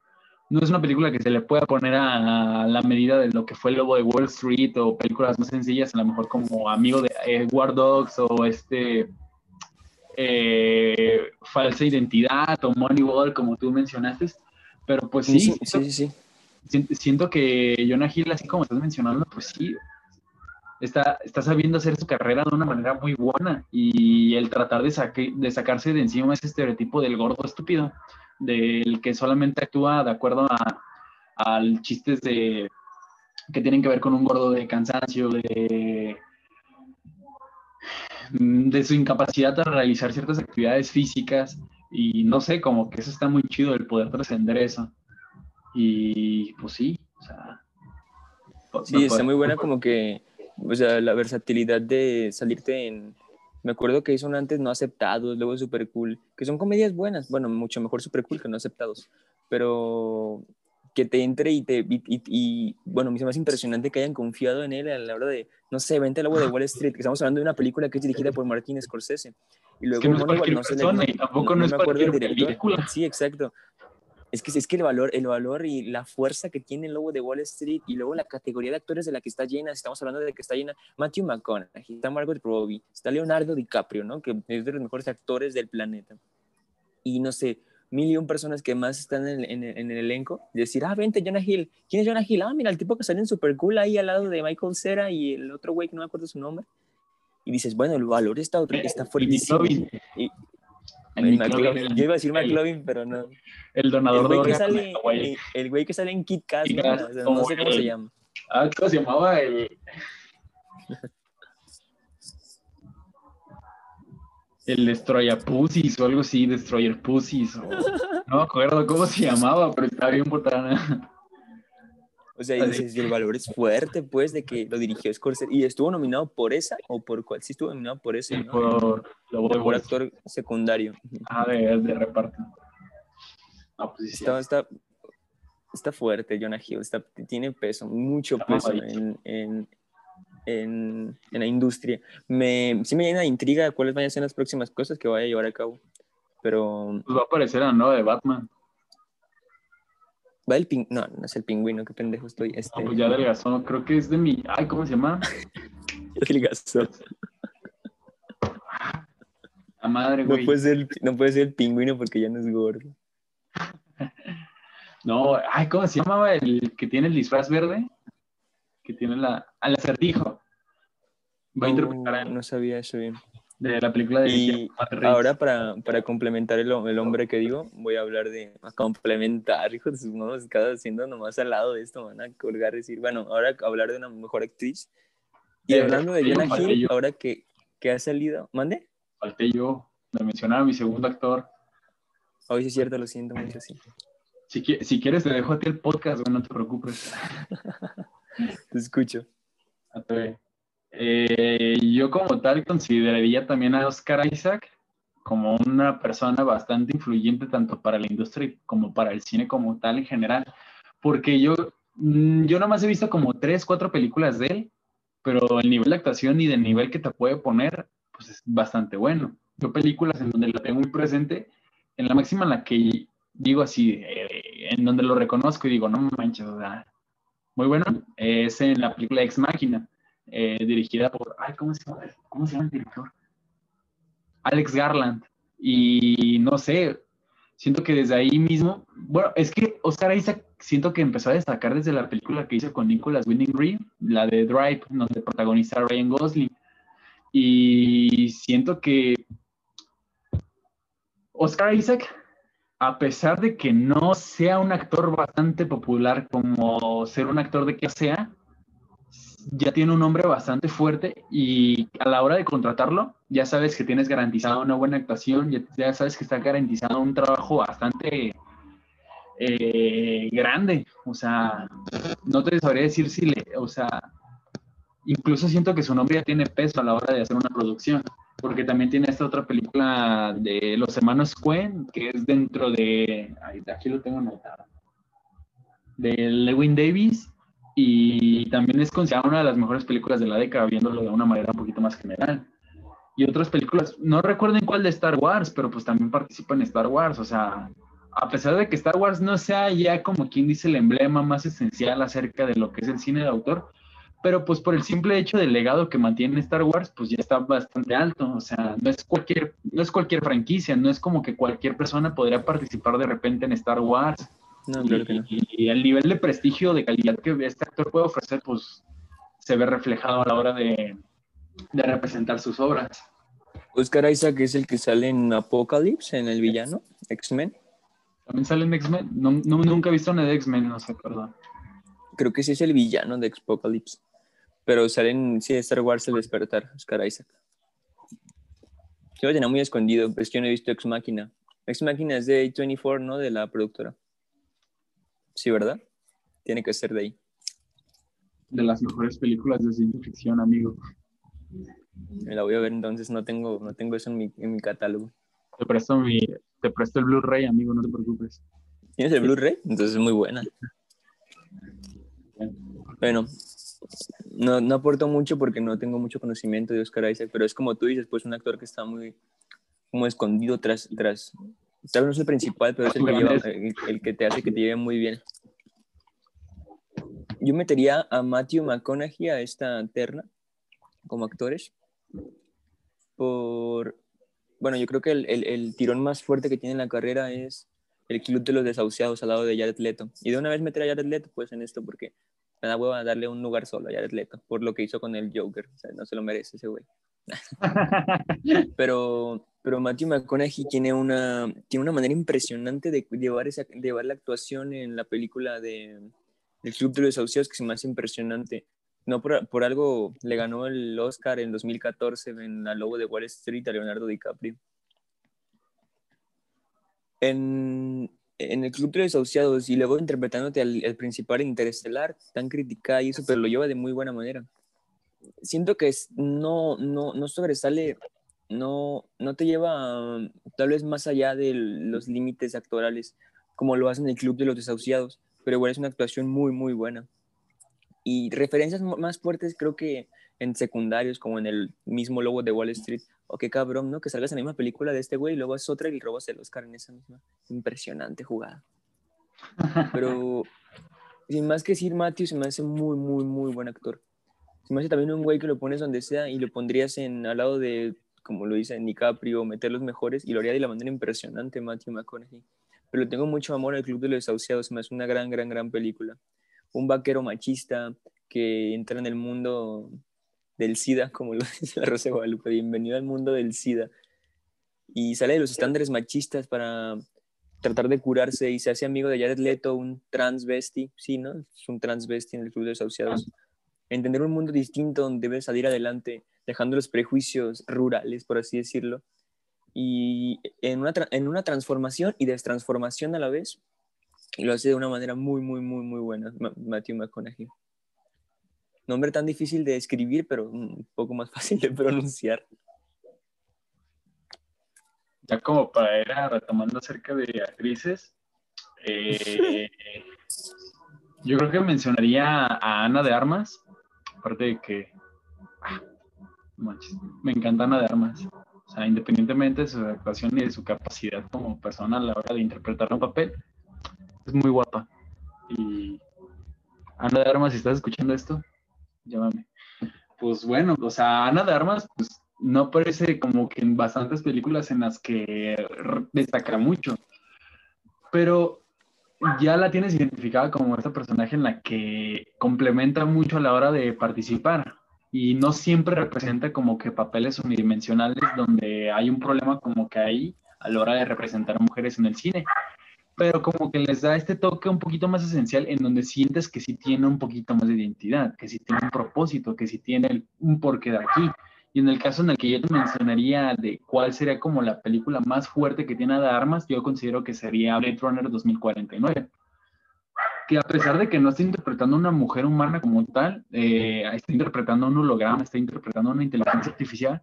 [SPEAKER 2] no es una película que se le pueda poner a, la medida de lo que fue el Lobo de Wall Street o películas más sencillas, a lo mejor como Amigo de eh, War Dogs o este eh, Falsa Identidad o Moneyball, como tú mencionaste. Pero pues sí, sí, sí, sí siento que Jonah Hill, así como estás mencionando, pues sí, está, está sabiendo hacer su carrera de una manera muy buena y el tratar de, de sacarse de encima ese estereotipo del gordo estúpido, del que solamente actúa de acuerdo a, chistes de que tienen que ver con un gordo de cansancio, de, de su incapacidad de realizar ciertas actividades físicas y no sé, como que eso está muy chido el poder trascender eso. Y pues sí, o sea.
[SPEAKER 1] Sí, está muy buena como que, o sea, la versatilidad de salirte en... Me acuerdo que hizo un antes no aceptados, luego super cool, que son comedias buenas, bueno, mucho mejor super cool que no aceptados, pero que te entre y te y, bueno, me más impresionante que hayan confiado en él a la hora de, no sé, vente al agua de Wall Street, que estamos hablando de una película que es dirigida por Martin Scorsese. Y luego,
[SPEAKER 2] no, no, sé, tampoco no, es cualquier película.
[SPEAKER 1] Sí, exacto es que es que el valor, el valor y la fuerza que tiene el lobo de Wall Street y luego la categoría de actores de la que está llena, estamos hablando de que está llena Matthew McConaughey, está Margot Robbie, está Leonardo DiCaprio, ¿no? Que es de los mejores actores del planeta. Y no sé, mil y un personas que más están en, en, el elenco, decir, ah, vente, Jonah Hill. ¿Quién es Jonah Hill? Ah, mira, el tipo que sale en Super Cool ahí al lado de Michael Cera y el otro güey que no me acuerdo su nombre. Y dices, bueno, el valor está, otro, está fuertísimo. Y, yo iba a decir McLovin, pero no.
[SPEAKER 2] El donador
[SPEAKER 1] el güey que sale, el, güey que sale en Kit Kat, ¿no? sé cómo se llama.
[SPEAKER 2] Ah, ¿cómo se llamaba? El... el Destroyer Pussies o algo así, Destroyer Pussies. O... No me acuerdo cómo se llamaba, pero estaba bien botana.
[SPEAKER 1] O sea, dices, el valor es fuerte, pues, de que lo dirigió Scorsese. ¿Y estuvo nominado por esa o por cuál? Sí estuvo nominado por ese, ¿no?
[SPEAKER 2] Por,
[SPEAKER 1] por actor secundario.
[SPEAKER 2] Ah, de, de reparto.
[SPEAKER 1] Ah, pues sí, está, está, está, fuerte Jonah Hill, está, tiene peso, mucho peso en, en, en, en, la industria. Me, sí me llena de intriga cuáles van a ser las próximas cosas que vaya a llevar a cabo. Pero...
[SPEAKER 2] Pues va a aparecer a nueva de Batman.
[SPEAKER 1] Va el ping... No, no es el pingüino, qué pendejo estoy. Este...
[SPEAKER 2] pues ya adelgazó, creo que es de mi... Ay, ¿cómo se llama? [LAUGHS]
[SPEAKER 1] adelgazó.
[SPEAKER 2] La madre, güey.
[SPEAKER 1] No puede, ser, no puede ser el pingüino porque ya no es gordo. [LAUGHS]
[SPEAKER 2] No, ay, ¿cómo se llamaba el que tiene el disfraz verde? Que tiene la... Al acertijo.
[SPEAKER 1] Va a interpretar No sabía eso bien
[SPEAKER 2] de la película de
[SPEAKER 1] y ahora para, para complementar el, el, hombre que digo voy a hablar de complementar hijos de sus modos cada haciendo nomás al lado de esto van a colgar decir bueno ahora hablar de una mejor actriz. Y hablando de Jonah Hill ahora que, que ha salido mande
[SPEAKER 2] falté yo me mencionaba mi segundo actor.
[SPEAKER 1] Hoy sí es cierto lo siento mucho sí.
[SPEAKER 2] Si, si quieres te dejo a ti el podcast no te preocupes. [LAUGHS]
[SPEAKER 1] Te escucho.
[SPEAKER 2] A. Eh, yo como tal consideraría también a Oscar Isaac como una persona bastante influyente tanto para la industria como para el cine como tal en general, porque yo, mm, yo nomás he visto como tres, cuatro películas de él, pero el nivel de actuación y del nivel que te puede poner, pues es bastante bueno. Yo películas en donde lo tengo muy presente, en la máxima en la que digo así, eh, en donde lo reconozco y digo, no manches, o sea, muy bueno, es en la película Ex Máquina eh, dirigida por, ay, ¿cómo se, llama? ¿cómo se llama el director? Alex Garland. Y no sé, siento que desde ahí mismo, bueno, es que Oscar Isaac siento que empezó a destacar desde la película que hizo con Nicholas Winding Green, la de Drive, donde protagoniza Ryan Gosling. Y siento que Oscar Isaac, a pesar de que no sea un actor bastante popular como ser un actor de que sea, ya tiene un nombre bastante fuerte y a la hora de contratarlo, ya sabes que tienes garantizado una buena actuación, ya, sabes que está garantizado un trabajo bastante eh, grande. O sea, no te sabría decir si le, o sea, incluso siento que su nombre ya tiene peso a la hora de hacer una producción, porque también tiene esta otra película de los hermanos Coen, que es dentro de, aquí lo tengo anotado, de Lewin Davis, y también es considerada una de las mejores películas de la década, viéndolo de una manera un poquito más general. Y otras películas, no recuerdo en cuál de Star Wars, pero pues también participa en Star Wars, o sea, a pesar de que Star Wars no sea ya como quien dice el emblema más esencial acerca de lo que es el cine de autor, pero pues por el simple hecho del legado que mantiene Star Wars, pues ya está bastante alto, o sea, no es cualquier, no es cualquier franquicia, no es como que cualquier persona podría participar de repente en Star Wars. No, claro que no. y, el nivel de prestigio, de calidad que este actor puede ofrecer, pues se ve reflejado a la hora de, de representar sus obras.
[SPEAKER 1] Oscar Isaac es el que sale en Apocalypse, en el villano, X-Men.
[SPEAKER 2] ¿También sale en X-Men? No, nunca he visto una de X-Men, no sé, perdón.
[SPEAKER 1] Creo que sí es el villano de Apocalypse. Pero salen, sí, Star Wars El Despertar, Oscar Isaac. Se va a tener muy escondido, pero es que yo no he visto Ex Máquina. Ex Máquina es de A24, ¿no? De la productora. Sí, ¿verdad? Tiene que ser de ahí.
[SPEAKER 2] De las mejores películas de ciencia ficción, amigo.
[SPEAKER 1] Me la voy a ver entonces, no tengo, no tengo eso en mi, en mi catálogo.
[SPEAKER 2] Te presto, mi, te presto el Blu-ray, amigo, no te preocupes.
[SPEAKER 1] ¿Tienes el Blu-ray? Entonces es muy buena. Bueno, no, no aporto mucho porque no tengo mucho conocimiento de Oscar Isaac, pero es como tú dices, pues un actor que está muy como escondido tras, tras, tal vez no es el principal, pero es el que, lleva, el, que te hace que te lleve muy bien. Yo metería a Matthew McConaughey a esta terna como actores por, bueno, yo creo que el, el, tirón más fuerte que tiene en la carrera es el club de los desahuciados al lado de Jared Leto. Y de una vez meter a Jared Leto, pues en esto, porque me da hueva darle un lugar solo a Jared Leto, por lo que hizo con el Joker. O sea, no se lo merece ese güey. [LAUGHS] pero, pero Matthew McConaughey tiene una, tiene una manera impresionante de llevar, esa, llevar la actuación en la película de El Club de los Desahuciados que se me hace impresionante. No por, por, algo le ganó el Oscar en 2014 en La Lobo de Wall Street a Leonardo DiCaprio. En, en el Club de los Desahuciados y luego interpretándote al, principal interestelar, tan criticada y eso, pero lo lleva de muy buena manera. Siento que es, no, no, no sobresale, no, no te lleva tal vez más allá de los límites actorales como lo hace en el Club de los Desahuciados, pero igual es una actuación muy, muy buena. Y referencias más fuertes creo que en secundarios, como en el mismo logo de Wall Street. O oh, qué cabrón, ¿no? Que salgas en la misma película de este güey y luego es otra y robas el Oscar en esa misma. Impresionante jugada. [LAUGHS] Pero, sin más que decir, Matthew se me hace muy, muy, muy buen actor. Se me hace también un güey que lo pones donde sea y lo pondrías en, al lado de, como lo dice DiCaprio, meter los mejores y lo haría de la manera impresionante, Matthew McConaughey. Pero tengo mucho amor al Club de los Desahuciados, se me una gran, gran, gran película un vaquero machista que entra en el mundo del SIDA, como lo [LAUGHS] dice la Rosa Guadalupe, bienvenido al mundo del SIDA. Y sale de los estándares machistas para tratar de curarse y se hace amigo de Jared Leto, un transvesti, sí, ¿no? Es un transvesti en el Club de Desahuciados. Entender un mundo distinto donde debe salir adelante, dejando los prejuicios rurales, por así decirlo, y en una, en una transformación y destransformación a la vez, y lo hace de una manera muy, muy, muy, muy buena, Matthew McConaughey. Nombre tan difícil de escribir, pero un poco más [LAUGHS] fácil de pronunciar.
[SPEAKER 2] Ya como para ir retomando acerca de actrices, eh, [LAUGHS] yo creo que mencionaría a Ana de Armas, aparte de que ah, me encanta Ana de Armas. O sea, independientemente de su actuación y de su capacidad como persona a la hora de interpretar un papel, es muy guapa. Y Ana de Armas, si estás escuchando esto, llámame. Pues bueno, o sea, Ana de Armas, pues no parece como que en bastantes películas en las que destaca mucho, pero ya la tienes identificada como esta personaje en la que complementa mucho a la hora de participar y no siempre representa como que papeles unidimensionales donde hay un problema como que hay a la hora de representar mujeres en el cine pero como que les da este toque un poquito más esencial en donde sientes que sí tiene un poquito más de identidad, que sí tiene un propósito, que sí tiene un porqué de aquí. Y en el caso en el que yo te mencionaría de cuál sería como la película más fuerte que tiene de armas, yo considero que sería Blade Runner 2049. Que a pesar de que no está interpretando una mujer humana como tal, eh, está interpretando un holograma, está interpretando una inteligencia artificial,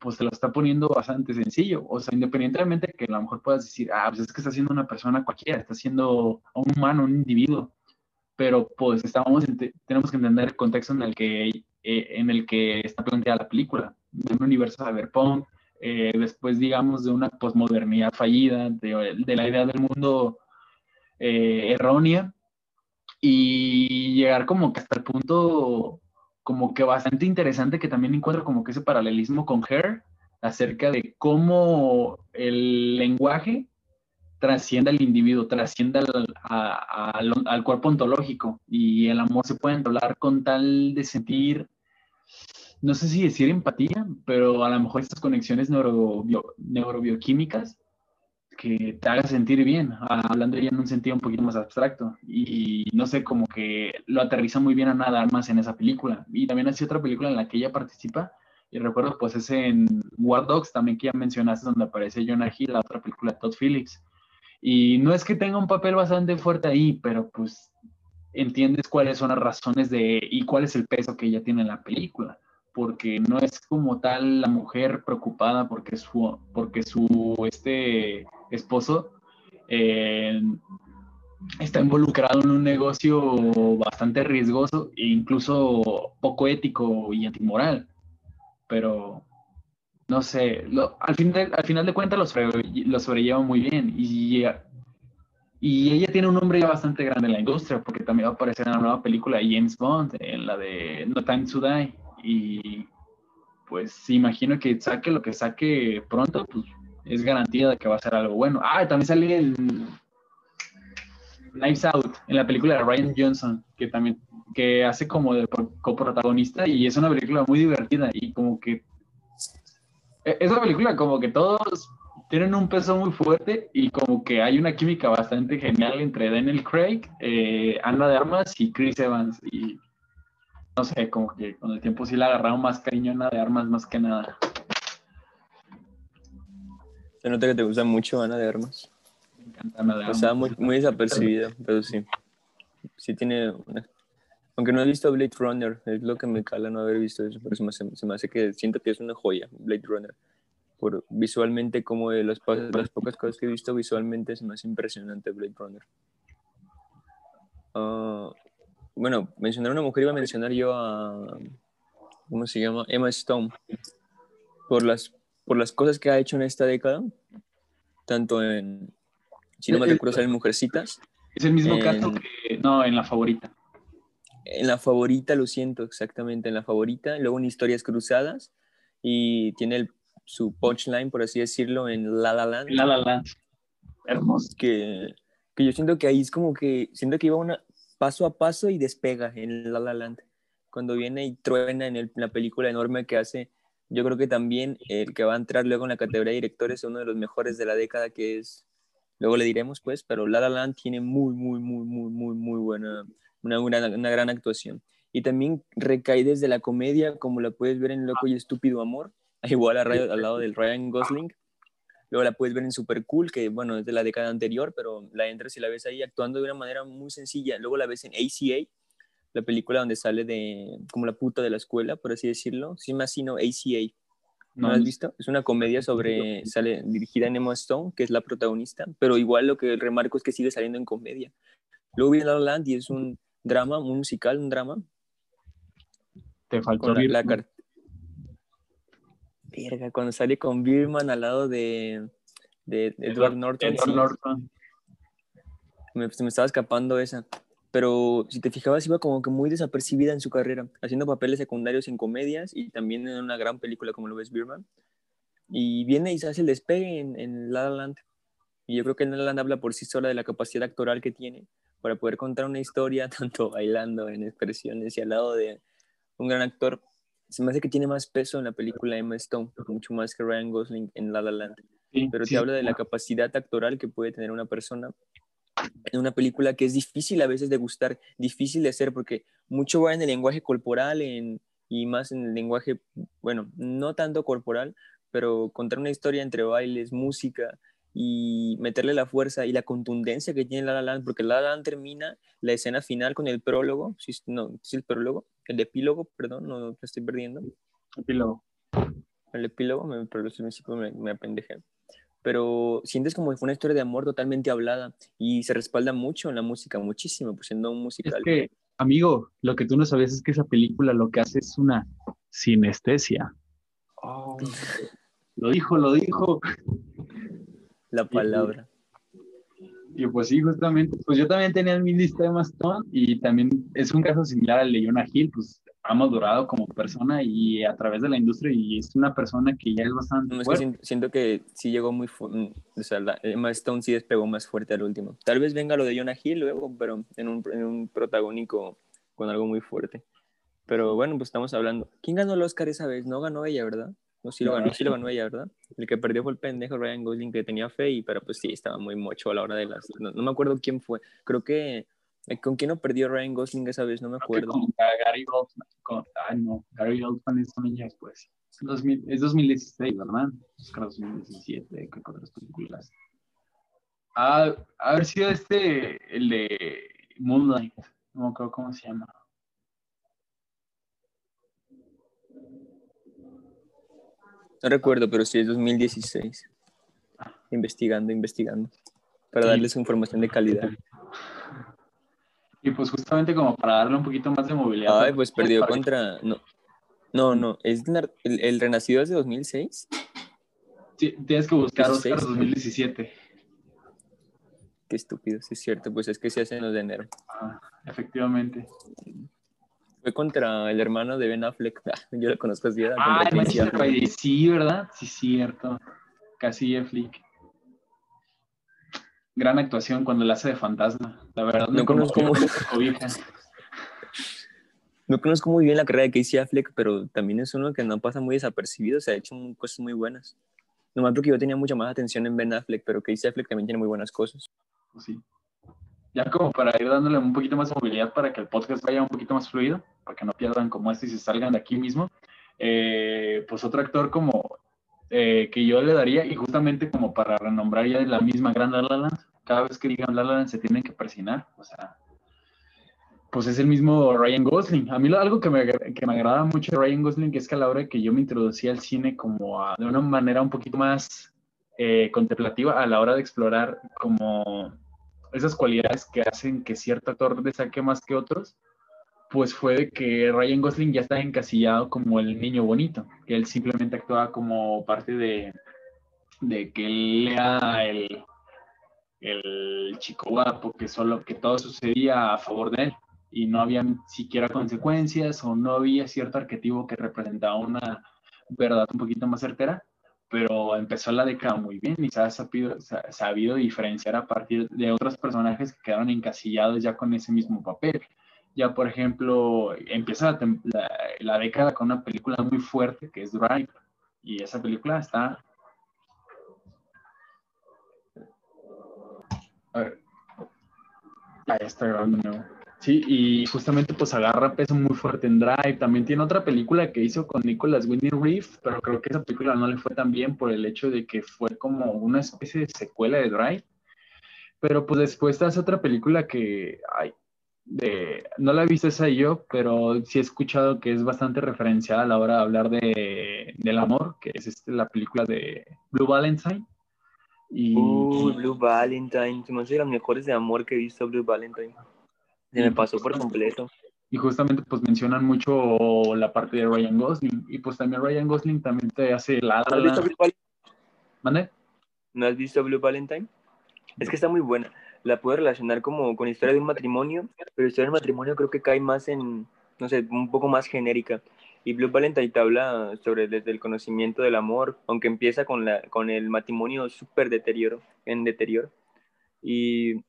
[SPEAKER 2] pues se lo está poniendo bastante sencillo. O sea, independientemente de que a lo mejor puedas decir, ah, pues es que está siendo una persona cualquiera, está siendo un humano, un individuo. Pero pues estamos, tenemos que entender el contexto en el que eh, en el que está planteada la película, de un universo cyberpunk, eh, después, digamos, de una posmodernidad fallida, de, de, la idea del mundo eh, errónea, y llegar como que hasta el punto como que bastante interesante que también encuentro como que ese paralelismo con Her acerca de cómo el lenguaje trasciende al individuo, trasciende al, al, cuerpo ontológico y el amor se puede entablar con tal de sentir no sé si decir empatía, pero a lo mejor estas conexiones neurobioquímicas que te hagan sentir bien, hablando ya en un sentido un poquito más abstracto. Y no sé, como que lo aterriza muy bien a nada más en esa película. Y también hace otra película en la que ella participa, y recuerdo pues es en War Dogs también que ya mencionaste, donde aparece Jonah Hill, la otra película de Todd Phillips. Y no es que tenga un papel bastante fuerte ahí, pero pues entiendes cuáles son las razones de y cuál es el peso que ella tiene en la película porque no es como tal la mujer preocupada porque su, porque su este esposo eh, está involucrado en un negocio bastante riesgoso e incluso poco ético y antimoral. Pero no sé, al, fin al final de cuentas lo, sobrelleva muy bien y, y ella tiene un nombre ya bastante grande en la industria porque también va a aparecer en la nueva película de James Bond, en la de No Time to Die y pues imagino que saque lo que saque pronto, pues es garantía de que va a ser algo bueno. Ah, también sale en Knives Out, en la película de Ryan Johnson, que también que hace como de coprotagonista y es una película muy divertida y como que e, es una película como que todos tienen un peso muy fuerte y como que hay una química bastante genial entre Daniel Craig, eh, Ana de Armas y Chris Evans y no sé, como que con el tiempo sí le agarraron más cariño a Ana de Armas más que nada.
[SPEAKER 1] Se nota que te gusta mucho Ana de Armas.
[SPEAKER 2] Me encanta Ana de Armas.
[SPEAKER 1] O sea, muy, muy desapercibida, pero sí. Sí tiene una... Aunque no he visto Blade Runner, es lo que me cala no haber visto eso, pero se me hace, se me hace que siento que es una joya, Blade Runner. Por visualmente, como de las, las pocas cosas que he visto visualmente, me hace impresionante Blade Runner. Uh, bueno, mencionar a una mujer iba a mencionar yo a, ¿cómo se llama? Emma Stone, por las, por las cosas que ha hecho en esta década, tanto en, si no me recuerdo, en Mujercitas.
[SPEAKER 2] Es el mismo caso que, no, en La Favorita.
[SPEAKER 1] En La Favorita, lo siento, exactamente, en La Favorita, luego en Historias Cruzadas, y tiene el, su punchline, por así decirlo, en La La Land.
[SPEAKER 2] La La Land. Hermoso.
[SPEAKER 1] Que, que yo siento que ahí es como que, siento que iba una, paso a paso y despega en La La Land. Cuando viene y truena en, la película enorme que hace, yo creo que también el que va a entrar luego en la categoría de directores es uno de los mejores de la década, que es, luego le diremos pues, pero La La Land tiene muy, muy, muy, muy, muy, muy buena, una, una, una gran actuación. Y también recae desde la comedia, como la puedes ver en Loco y Estúpido Amor, [LAUGHS] igual al lado del Ryan Gosling, Luego la puedes ver en Super Cool, que bueno, es de la década anterior, pero la entras y la ves ahí actuando de una manera muy sencilla. Luego la ves en ACA, la película donde sale de como la puta de la escuela, por así decirlo. Sí, más sino ACA. ¿No, la has visto? Es una comedia sobre, sale dirigida en Emma Stone, que es la protagonista, pero igual lo que remarco es que sigue saliendo en comedia. Luego viene La Land y es un drama, un musical, un drama.
[SPEAKER 2] Te faltó
[SPEAKER 1] la, Verga, cuando sale con Birman al lado de, de Edward Norton. Me, se me estaba escapando esa. Pero si te fijabas, iba como que muy desapercibida en su carrera, haciendo papeles secundarios en comedias y también en una gran película como lo ves Birman. Y viene y se hace el despegue en, en La La Land. Y yo creo que La Land habla por sí sola de la capacidad actoral que tiene para poder contar una historia, [LAUGHS] tanto bailando en expresiones y al lado de un gran actor se me hace que tiene más peso en la película Emma Stone, mucho más que Ryan Gosling en La La Land. Pero te habla de la capacidad actoral que puede tener una persona en una película que es difícil a veces de gustar, difícil de hacer, porque mucho va en el lenguaje corporal en, y más en el lenguaje, bueno, no tanto corporal, pero contar una historia entre bailes, música y meterle la fuerza y la contundencia que tiene La La Land, porque La La Land termina la escena final con el prólogo, si, no, si el prólogo, el epílogo, perdón, no, lo estoy perdiendo.
[SPEAKER 2] Epílogo.
[SPEAKER 1] El epílogo, me, pero me, me apendejé pero sientes como que fue una historia de amor totalmente hablada y se respalda mucho en la música, muchísimo, pues siendo un musical.
[SPEAKER 2] Es que, amigo, lo que tú no sabías es que esa película lo que hace es una sinestesia. Oh, lo dijo, lo dijo.
[SPEAKER 1] La palabra.
[SPEAKER 2] Y, pues sí, justamente, pues yo también tenía mi lista de Mastón y también es un caso similar al de Jonah Hill, pues ha madurado como persona y a través de la industria y es una persona que ya es bastante
[SPEAKER 1] fuerte. siento, que sí llegó muy fuerte, o sea, la, Emma Stone sí despegó más fuerte al último. Tal vez venga lo de Jonah Hill luego, pero en un, en un protagónico con algo muy fuerte. Pero bueno, pues estamos hablando. ¿Quién ganó el Oscar esa vez? No ganó ella, ¿verdad? No, sí lo ganó, sí lo ganó ella, ¿verdad? El que perdió fue el pendejo Ryan Gosling que tenía fe, y, pero pues sí, estaba muy mocho a la hora de las... No, no me acuerdo quién fue. Creo que eh, ¿Con quién no perdió Ryan Gosling esa vez? No me acuerdo.
[SPEAKER 2] Con Gary Oldman. Con, ay, no. Gary Oldman es también ya después. Es 2016, ¿verdad? Oscar 2017, con otras películas. Ah, haber sido este, el de Moonlight. No me acuerdo cómo se llama.
[SPEAKER 1] No recuerdo, pero sí es 2016. Ah. Investigando, investigando. Para darles información de calidad.
[SPEAKER 2] Y pues justamente como para darle un poquito más de movilidad.
[SPEAKER 1] Ay, pues perdió contra... No, no, no. ¿Es el, Renacido es de 2006?
[SPEAKER 2] Sí, tienes que buscar Oscar 2017.
[SPEAKER 1] Qué estúpido, sí es cierto. Pues es que se hacen los de enero.
[SPEAKER 2] Ah, efectivamente.
[SPEAKER 1] Fue contra el hermano de Ben Affleck. [LAUGHS] Yo lo conozco así.
[SPEAKER 2] Ah, sí, ¿verdad? Sí, cierto. Casi Affleck gran actuación cuando la hace de fantasma. La verdad,
[SPEAKER 1] no, conozco muy... no conozco muy bien la carrera de Casey Affleck, pero también es uno que no pasa muy desapercibido, se ha hecho cosas muy buenas. Nomás porque yo tenía mucha más atención en Ben Affleck, pero Casey Affleck también tiene muy buenas cosas.
[SPEAKER 2] Pues sí. Ya como para ir dándole un poquito más de movilidad para que el podcast vaya un poquito más fluido, para que no pierdan como este y se salgan de aquí mismo, eh, pues otro actor como eh, que yo le daría, y justamente como para renombrar ya la misma Gran La cada vez que digan La La Land se tienen que persinar, o sea, pues es el mismo Ryan Gosling. A mí algo que me, que me agrada mucho de Ryan Gosling es que a la hora que yo me introducía al cine como de una manera un poquito más eh, contemplativa a la hora de explorar como esas cualidades que hacen que cierto actor destaque más que otros, pues fue de que Ryan Gosling ya está encasillado como el niño bonito, que él simplemente actuaba como parte de, de que él era el, el chico guapo, que solo que todo sucedía a favor de él y no había siquiera consecuencias o no había cierto arquetipo que representaba una verdad un poquito más certera, pero empezó la década muy bien y se ha sabido, diferenciar a partir de otros personajes que quedaron encasillados ya con ese mismo papel ya, por ejemplo, empieza la, década con una película muy fuerte que es Drive. Y esa película está... A ver. Ahí está grabando nuevo. Sí, y justamente pues agarra peso muy fuerte en Drive. También tiene otra película que hizo con Nicolas Winding Reef, pero creo que esa película no le fue tan bien por el hecho de que fue como una especie de secuela de Drive. Pero pues después hace otra película que, no la he visto esa yo, pero sí he escuchado que es bastante referenciada a la hora de hablar de, del amor, que es este, la película de Blue Valentine.
[SPEAKER 1] Y, Blue Valentine, se de las mejores de amor que he visto Blue Valentine. Se me pasó por completo.
[SPEAKER 2] Y justamente pues mencionan mucho la parte de Ryan Gosling. Y pues también Ryan Gosling también te hace la...
[SPEAKER 1] ¿No has visto Blue
[SPEAKER 2] Valentine?
[SPEAKER 1] ¿No has visto Blue Valentine? Es que está muy buena la puedo relacionar como con historia de un matrimonio, pero historia del matrimonio creo que cae más en, no sé, un poco más genérica. Y Blue Valentine te habla sobre desde el conocimiento del amor, aunque empieza con, la, con el matrimonio súper deterioro, en deterioro. Y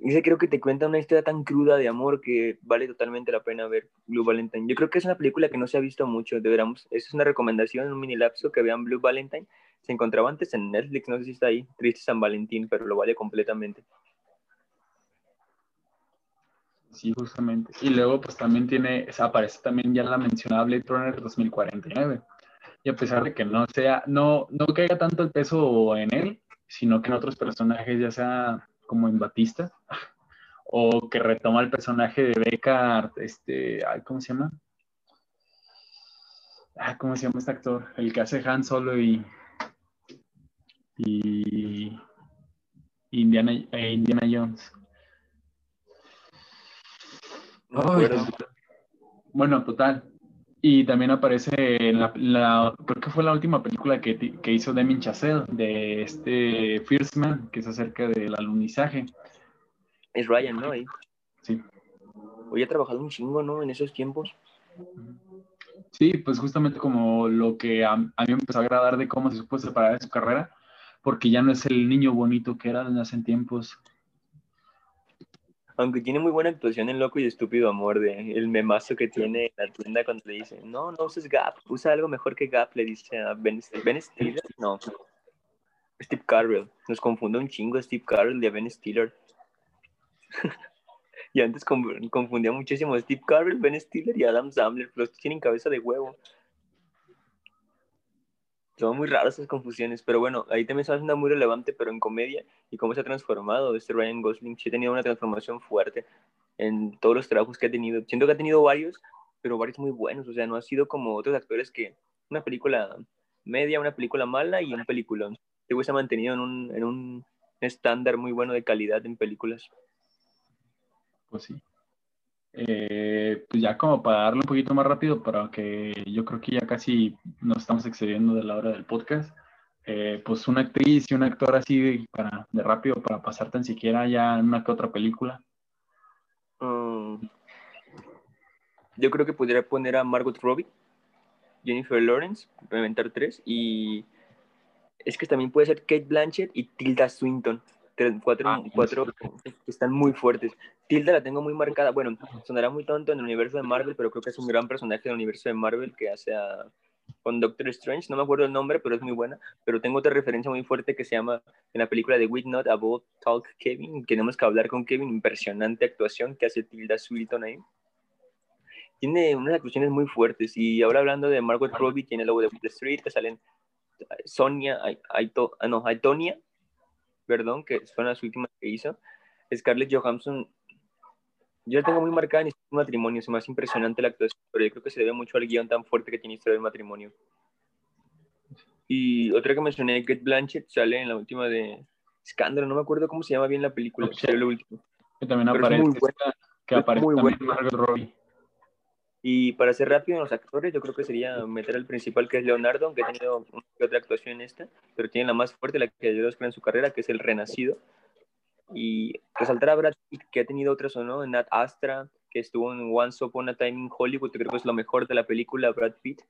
[SPEAKER 1] ese creo que te cuenta una historia tan cruda de amor que vale totalmente la pena ver Blue Valentine. Yo creo que es una película que no se ha visto mucho, deberíamos, esa es una recomendación, un mini lapso que vean Blue Valentine. Se encontraba antes en Netflix, no sé si está ahí, Triste San Valentín, pero lo vale completamente.
[SPEAKER 2] Sí, justamente. Y luego, pues también tiene, aparece también ya la mencionada Blade Runner 2049. Y a pesar de que no sea, no, no caiga tanto el peso en él, sino que en otros personajes, ya sea como en Batista, [LAUGHS] o que retoma el personaje de Deckard, este, ¿cómo se llama? Ah, ¿Cómo se llama este actor? El que hace Han Solo y, y Indiana, e Indiana Jones. bueno, total. Y también aparece en la, creo que fue la última película que, que hizo Demi Chazelle, de este First Man, que es acerca del alunizaje.
[SPEAKER 1] Es Ryan, ¿no?
[SPEAKER 2] Sí.
[SPEAKER 1] Hoy ha trabajado un chingo, ¿no? En esos tiempos.
[SPEAKER 2] Sí, pues justamente como lo que a, mí me empezó a agradar de cómo se supo separar de su carrera, porque ya no es el niño bonito que era hace tiempos.
[SPEAKER 1] Aunque tiene muy buena actuación en Loco y Estúpido Amor, de el memazo que tiene en la tienda cuando le dice, no, no uses Gap, usa algo mejor que Gap, le dice a Ben, ben Stiller, no, Steve Carell, nos confunde un chingo Steve Carell de Ben Stiller. [LAUGHS] y antes confundía muchísimo a Steve Carell, Ben Stiller y Adam Sandler, los tienen cabeza de huevo. Son muy raras esas confusiones, pero bueno, ahí también se muy relevante, pero en comedia, y cómo se ha transformado este Ryan Gosling. Sí ha tenido una transformación fuerte en todos los trabajos que ha tenido. Siento que ha tenido varios, pero varios muy buenos. O sea, no ha sido como otros actores que una película media, una película mala y un peliculón. Este se ha mantenido en un, en un estándar muy bueno de calidad en películas.
[SPEAKER 2] Pues sí. Eh, pues ya como para darle un poquito más rápido, para que yo creo que ya casi nos estamos excediendo de la hora del podcast, eh, pues una actriz y un actor así de, para, de rápido para pasar tan siquiera ya en una que otra película.
[SPEAKER 1] Mm. yo creo que podría poner a Margot Robbie, Jennifer Lawrence, inventar tres, y es que también puede ser Kate Blanchett y Tilda Swinton cuatro, ah, cuatro que están muy fuertes. Tilda la tengo muy marcada. Bueno, sonará muy tonto en el universo de Marvel, pero creo que es un gran personaje del universo de Marvel que hace a, con Doctor Strange. No me acuerdo el nombre, pero es muy buena. Pero tengo otra referencia muy fuerte que se llama en la película de We Not About Talk Kevin. Tenemos que hablar con Kevin. Impresionante actuación que hace Tilda Swinton ahí. Tiene unas actuaciones muy fuertes. Y ahora hablando de Margot Robbie, tiene el logo de Wall Street, que salen Sonia, Aito, ah, no, Aitonia perdón, que son las últimas que hizo, Scarlett Johansson, yo la tengo muy marcada en este matrimonio, es más impresionante la actuación, pero yo creo que se debe mucho al guion tan fuerte que tiene historia del matrimonio. Y otra que mencioné, Kate Blanchett, sale en la última de Escándalo, no me acuerdo cómo se llama bien la película, pero lo último.
[SPEAKER 2] Que también aparece, que aparece también Margot Robbie.
[SPEAKER 1] Y para ser rápido en los actores, yo creo que sería meter al principal, que es Leonardo, aunque ha tenido otra actuación esta, pero tiene la más fuerte, la que ayudó a en su carrera, que es El Renacido. Y resaltar a Brad Pitt, que ha tenido otras o no, en Nat Astra, que estuvo en Once Upon a Time in Hollywood, que creo que es lo mejor de la película, Brad Pitt.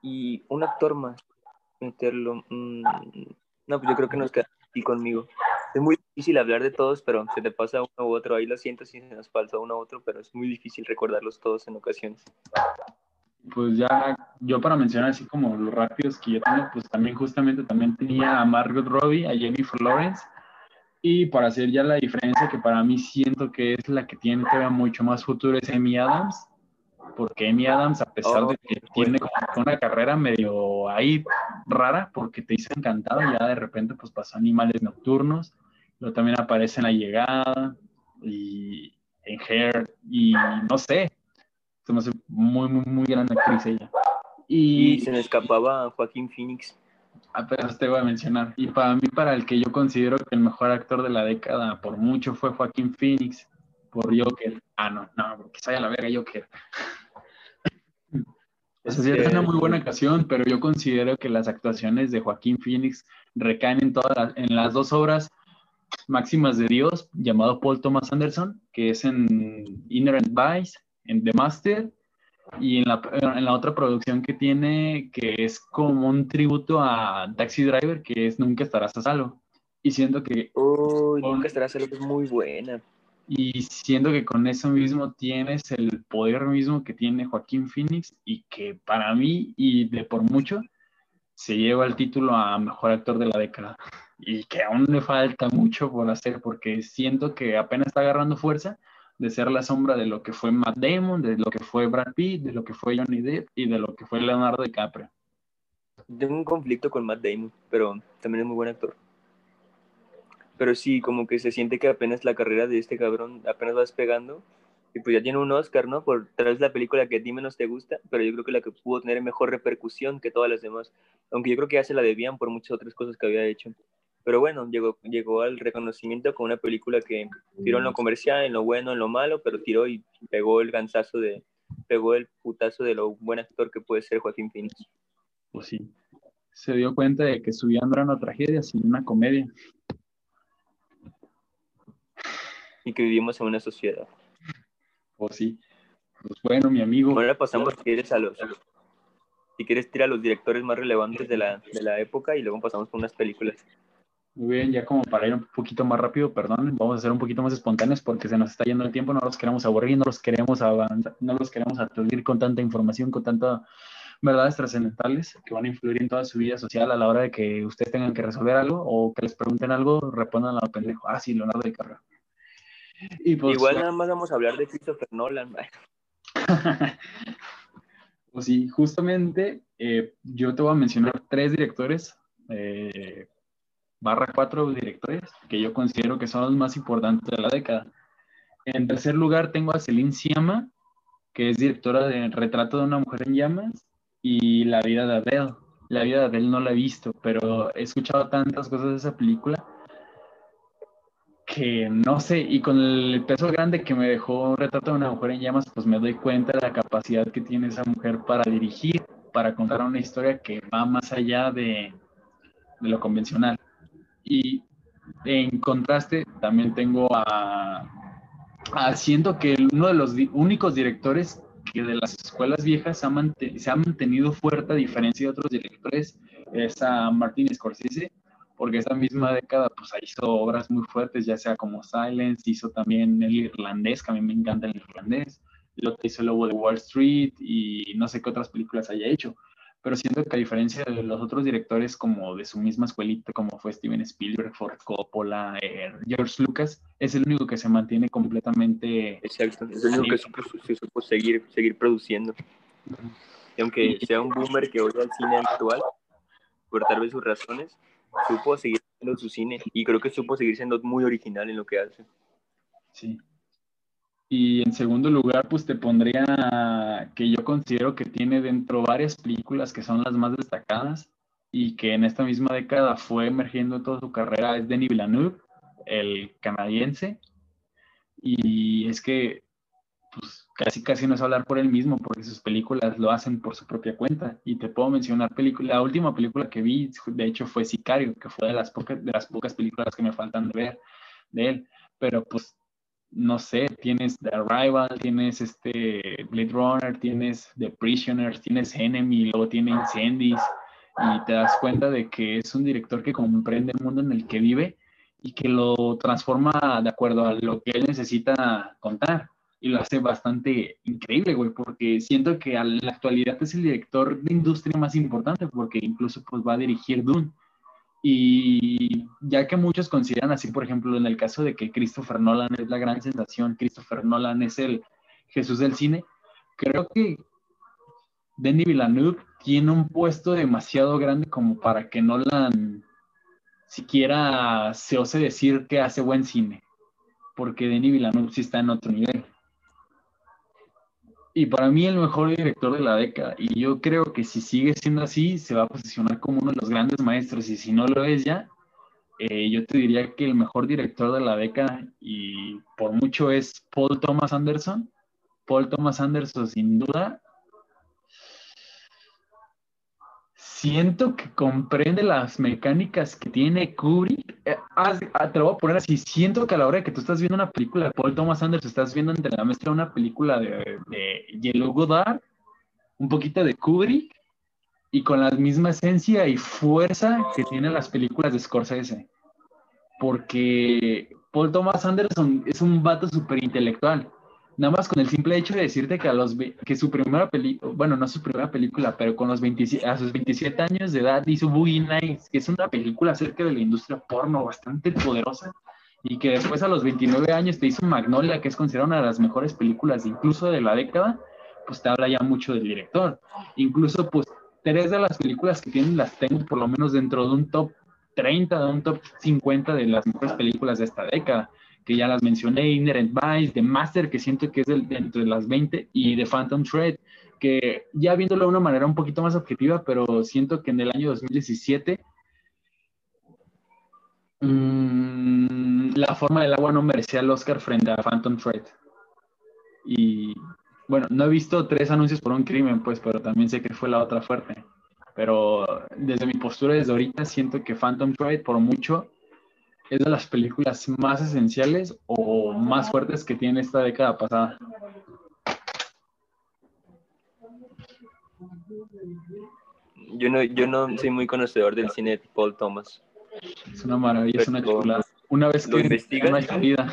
[SPEAKER 1] Y un actor más, meterlo. Mm, no, pues yo creo que nos queda aquí conmigo es muy difícil hablar de todos, pero se te pasa uno u otro. Ahí lo siento si se nos falta uno u otro, pero es muy difícil recordarlos todos en ocasiones.
[SPEAKER 2] Pues ya, yo para mencionar así como los rápidos que yo tengo, pues también justamente también tenía a Margot Robbie, a Jennifer Lawrence, y para hacer ya la diferencia que para mí siento que es la que tiene todavía mucho más futuro es Amy Adams, porque Amy Adams, a pesar de que oh, tiene una carrera medio ahí rara, porque te hizo encantado, ya de repente pues pasó Animales Nocturnos, pero también aparece en La Llegada y en Hair, y no sé, se me hace muy, muy, muy gran actriz ella.
[SPEAKER 1] Y, se me escapaba Joaquín Phoenix.
[SPEAKER 2] Apenas te voy a mencionar. Y para mí, para el que yo considero que el mejor actor de la década, por mucho, fue Joaquín Phoenix por Joker. Ah, no, no, porque se a la verga Joker. [LAUGHS] Es es una muy buena ocasión, pero yo considero que las actuaciones de Joaquín Phoenix recaen en, todas en las dos obras máximas de Dios, llamado Paul Thomas Anderson, que es en Inherent Vice, en The Master, y en la, en la, otra producción que tiene, que es como un tributo a Taxi Driver, que es Nunca estarás a salvo. Y siento que...
[SPEAKER 1] Nunca estarás a salvo es muy buena.
[SPEAKER 2] Y siendo que con eso mismo tienes el poder mismo que tiene Joaquín Phoenix y que para mí y de por mucho se lleva el título a mejor actor de la década. Y que aún le falta mucho por hacer, porque siento que apenas está agarrando fuerza de ser la sombra de lo que fue Matt Damon, de lo que fue Brad Pitt, de lo que fue Johnny Depp y de lo que fue Leonardo DiCaprio.
[SPEAKER 1] Tengo un conflicto con Matt Damon, pero también es muy buen actor. Pero sí, como que se siente que apenas la carrera de este cabrón apenas va despegando. Y pues ya tiene un Oscar, ¿no? Por tal vez la película que a ti menos te gusta, pero yo creo que la que pudo tener mejor repercusión que todas las demás. Aunque yo creo que ya se la debían por muchas otras cosas que había hecho. Pero bueno, llegó, llegó al reconocimiento con una película que tiró en lo comercial, en lo bueno, en lo malo, pero tiró y pegó el gansazo de, pegó el putazo de lo buen actor que puede ser Joaquín Phoenix.
[SPEAKER 2] Pues sí, se dio cuenta de que su vida no era una tragedia, sino una comedia.
[SPEAKER 1] Y que vivimos en una sociedad.
[SPEAKER 2] Pues sí. Pues bueno, mi amigo.
[SPEAKER 1] Ahora pasamos, si quieres, a los, si quieres, tira a los directores más relevantes de la, de la época y luego pasamos con unas películas.
[SPEAKER 2] Muy bien, ya como para ir un poquito más rápido, perdón, vamos a ser un poquito más espontáneos porque se nos está yendo el tiempo, no los queremos aburrir, no los queremos avanzar, no los queremos aturdir con tanta información, con tanta verdades trascendentales que van a influir en toda su vida social a la hora de que ustedes tengan que resolver algo o que les pregunten algo, respondan a lo pendejo. Ah, sí, Leonardo DiCaprio.
[SPEAKER 1] Y pues, Igual nada más vamos a hablar de Christopher Nolan. [LAUGHS]
[SPEAKER 2] pues sí, justamente eh, yo te voy a mencionar tres directores eh, barra cuatro directores que yo considero que son los más importantes de la década. En tercer lugar tengo a Celine Siama, que es directora de Retrato de una mujer en llamas y La vida de Adele. La vida de Adele no la he visto, pero he escuchado tantas cosas de esa película que no sé, y con el peso grande que me dejó Retrato de una mujer en llamas, pues me doy cuenta de la capacidad que tiene esa mujer para dirigir, para contar una historia que va más allá de, de lo convencional. Y en contraste, también tengo a, siento que uno de los únicos directores que de las escuelas viejas se ha, mantenido fuerte a diferencia de otros directores es a Martin Scorsese, porque esa misma década pues hizo obras muy fuertes, ya sea como Silence, hizo también el irlandés, que a mí me encanta el irlandés, lo que hizo Lobo de Wall Street y no sé qué otras películas haya hecho pero siento que a diferencia de los otros directores como de su misma escuelita, como fue Steven Spielberg, Ford Coppola, eh, George Lucas, es el único que se mantiene completamente...
[SPEAKER 1] Exacto, es el único que supo, supo seguir, seguir produciendo. Y aunque sea un boomer que odia el cine actual, por tal vez sus razones, supo seguir haciendo su cine y creo que supo seguir siendo muy original en lo que hace.
[SPEAKER 2] Sí, y en segundo lugar, pues te pondría que yo considero que tiene dentro varias películas que son las más destacadas y que en esta misma década fue emergiendo en toda su carrera, es Denis Villeneuve, el canadiense. Y es que, pues casi casi no es hablar por él mismo, porque sus películas lo hacen por su propia cuenta. Y te puedo mencionar película, la última película que vi, de hecho, fue Sicario, que fue de las, pocas, de las pocas películas que me faltan de ver de él. Pero pues no sé, tienes The Arrival, tienes este Blade Runner, tienes The Prisoners, tienes Enemy, luego tiene Incendies, y te das cuenta de que es un director que comprende el mundo en el que vive y que lo transforma de acuerdo a lo que él necesita contar. Y lo hace bastante increíble, güey, porque siento que en la actualidad es el director de industria más importante, porque incluso pues va a dirigir Dune y ya que muchos consideran así, por ejemplo, en el caso de que Christopher Nolan es la gran sensación, Christopher Nolan es el Jesús del cine, creo que Denis Villeneuve tiene un puesto demasiado grande como para que Nolan siquiera se ose decir que hace buen cine, porque Denis Villeneuve sí está en otro nivel y para mí el mejor director de la década. Y yo creo que si sigue siendo así, se va a posicionar como uno de los grandes maestros. Y si no lo es ya, eh, yo te diría que el mejor director de la década, y por mucho es Paul Thomas Anderson. Paul Thomas Anderson, sin duda, siento que comprende las mecánicas que tiene Kubrick. Eh, ah, te lo voy a poner así. Siento que a la hora de que tú estás viendo una película de Paul Thomas Anderson, estás viendo entre la mezcla una película de, de Yellow Godard, un poquito de Kubrick, y con la misma esencia y fuerza que tienen las películas de Scorsese. Porque Paul Thomas Anderson es un vato súper intelectual nada más con el simple hecho de decirte que a los que su primera película, bueno, no su primera película, pero con los 27, a sus 27 años de edad hizo Boogie Nights, que es una película acerca de la industria porno bastante poderosa y que después a los 29 años te hizo Magnolia, que es considerada una de las mejores películas incluso de la década, pues te habla ya mucho del director. Incluso pues tres de las películas que tienen las tengo por lo menos dentro de un top 30, de un top 50 de las mejores películas de esta década que ya las mencioné, Inherent Vice, The Master, que siento que es el, entre las 20, y The Phantom Thread, que ya viéndolo de una manera un poquito más objetiva, pero siento que en el año 2017 mmm, La forma del agua no merecía el Oscar frente a Phantom Thread. Y bueno, no he visto tres anuncios por un crimen, pues, pero también sé que fue la otra fuerte. Pero desde mi postura desde ahorita siento que Phantom Thread, por mucho, es de las películas más esenciales o más fuertes que tiene esta década pasada.
[SPEAKER 1] Yo no, yo no soy muy conocedor del cine de Paul Thomas.
[SPEAKER 2] Es una maravilla, es una chulada. Una vez que
[SPEAKER 1] investigas
[SPEAKER 2] una vida.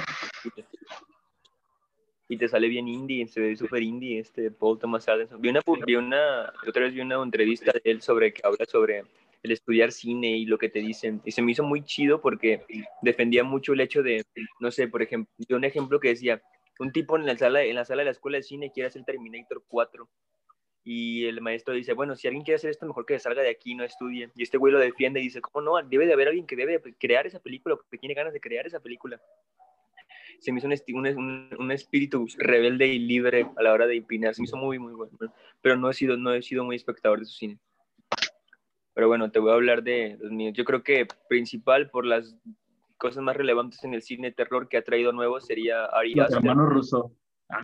[SPEAKER 1] y te sale bien indie, se ve súper indie este Paul Thomas Anderson. Vi una, vi una, otra vez vi una entrevista de él sobre que habla sobre el estudiar cine y lo que te dicen. Y se me hizo muy chido porque defendía mucho el hecho de, no sé, por ejemplo, de un ejemplo que decía, un tipo en la sala, en la sala de la escuela de cine quiere hacer Terminator 4 y el maestro dice, bueno, si alguien quiere hacer esto, mejor que salga de aquí, no estudie. Y este güey lo defiende y dice, ¿cómo no? Debe de haber alguien que debe crear esa película, que tiene ganas de crear esa película. Se me hizo un, un, un, espíritu rebelde y libre a la hora de opinar. Se me hizo muy, muy bueno. Pero no he sido, no he sido muy espectador de su cine. Pero bueno, te voy a hablar de los míos. Yo creo que principal por las cosas más relevantes en el cine terror que ha traído nuevo sería Ari
[SPEAKER 2] Aster. ruso. Ah,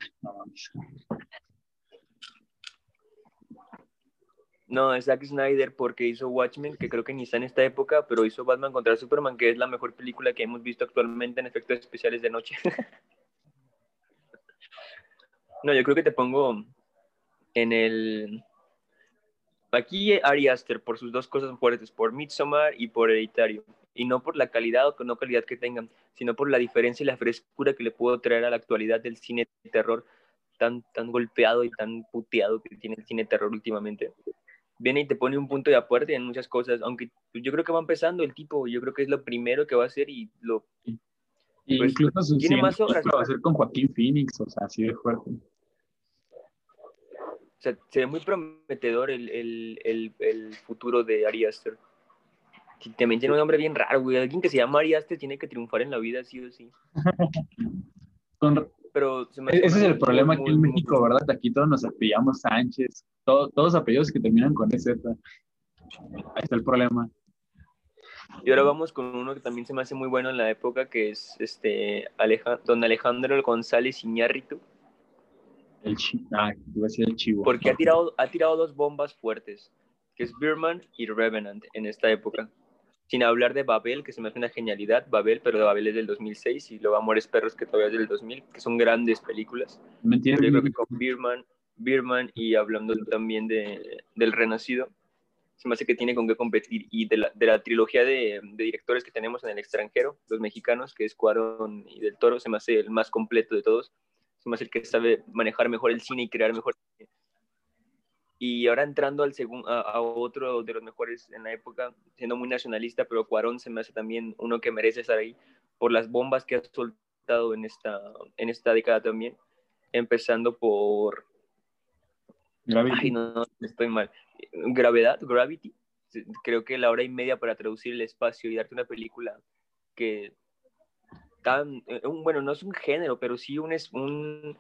[SPEAKER 1] no, es Zack Snyder porque hizo Watchmen, que creo que ni está en esta época, pero hizo Batman contra Superman, que es la mejor película que hemos visto actualmente en efectos especiales de noche. [LAUGHS] no, yo creo que te pongo en el Aquí Ari Aster por sus dos cosas fuertes, por Midsommar y por Hereditario. Y no por la calidad o no calidad que tengan, sino por la diferencia y la frescura que le puedo traer a la actualidad del cine de terror tan, tan golpeado y tan puteado que tiene el cine terror últimamente. Viene y te pone un punto de acuerdo en muchas cosas, aunque yo creo que va empezando el tipo, yo creo que es lo primero que va a hacer y lo...
[SPEAKER 2] Pues, incluso tiene más obras. Va a hacer con Joaquín Phoenix, o sea, así de fuerte
[SPEAKER 1] sea, se ve muy prometedor el, el, el, futuro de Ari Aster. También tiene un nombre bien raro, güey. Alguien que se llama Ari Aster tiene que triunfar en la vida, sí o sí. [LAUGHS] Pero
[SPEAKER 2] Ese es el problema aquí en México, ¿verdad? Aquí todos nos apellamos Sánchez, todos todos apellidos que terminan con EZ. Ahí está el problema.
[SPEAKER 1] Y ahora vamos con uno que también se me hace muy bueno en la época, que es este don Alejandro González Iñárritu
[SPEAKER 2] el, ah, iba a decir el chivo.
[SPEAKER 1] Porque ha tirado, ha tirado dos bombas fuertes, que es Birman y Revenant en esta época. Sin hablar de Babel, que se me hace una genialidad, Babel, pero Babel es del 2006 y luego Amores Perros, que todavía es del 2000, que son grandes películas.
[SPEAKER 2] ¿Me entiendes?
[SPEAKER 1] Yo creo que con Birman, Birman y hablando también de, del Renacido, se me hace que tiene con qué competir. Y de la, de la trilogía de, de, directores que tenemos en el extranjero, los mexicanos, que es Cuarón y Del Toro, se me hace el más completo de todos más el que sabe manejar mejor el cine y crear mejor cine. Y ahora entrando al segundo, a, otro de los mejores en la época, siendo muy nacionalista, pero Cuarón se me hace también uno que merece estar ahí por las bombas que ha soltado en esta, en esta década también, empezando por...
[SPEAKER 2] Gravity.
[SPEAKER 1] Ay, no, no, estoy mal. Gravedad, Gravity. Creo que la hora y media para traducir el espacio y darte una película que eh, bueno, no es un género, pero sí un, un,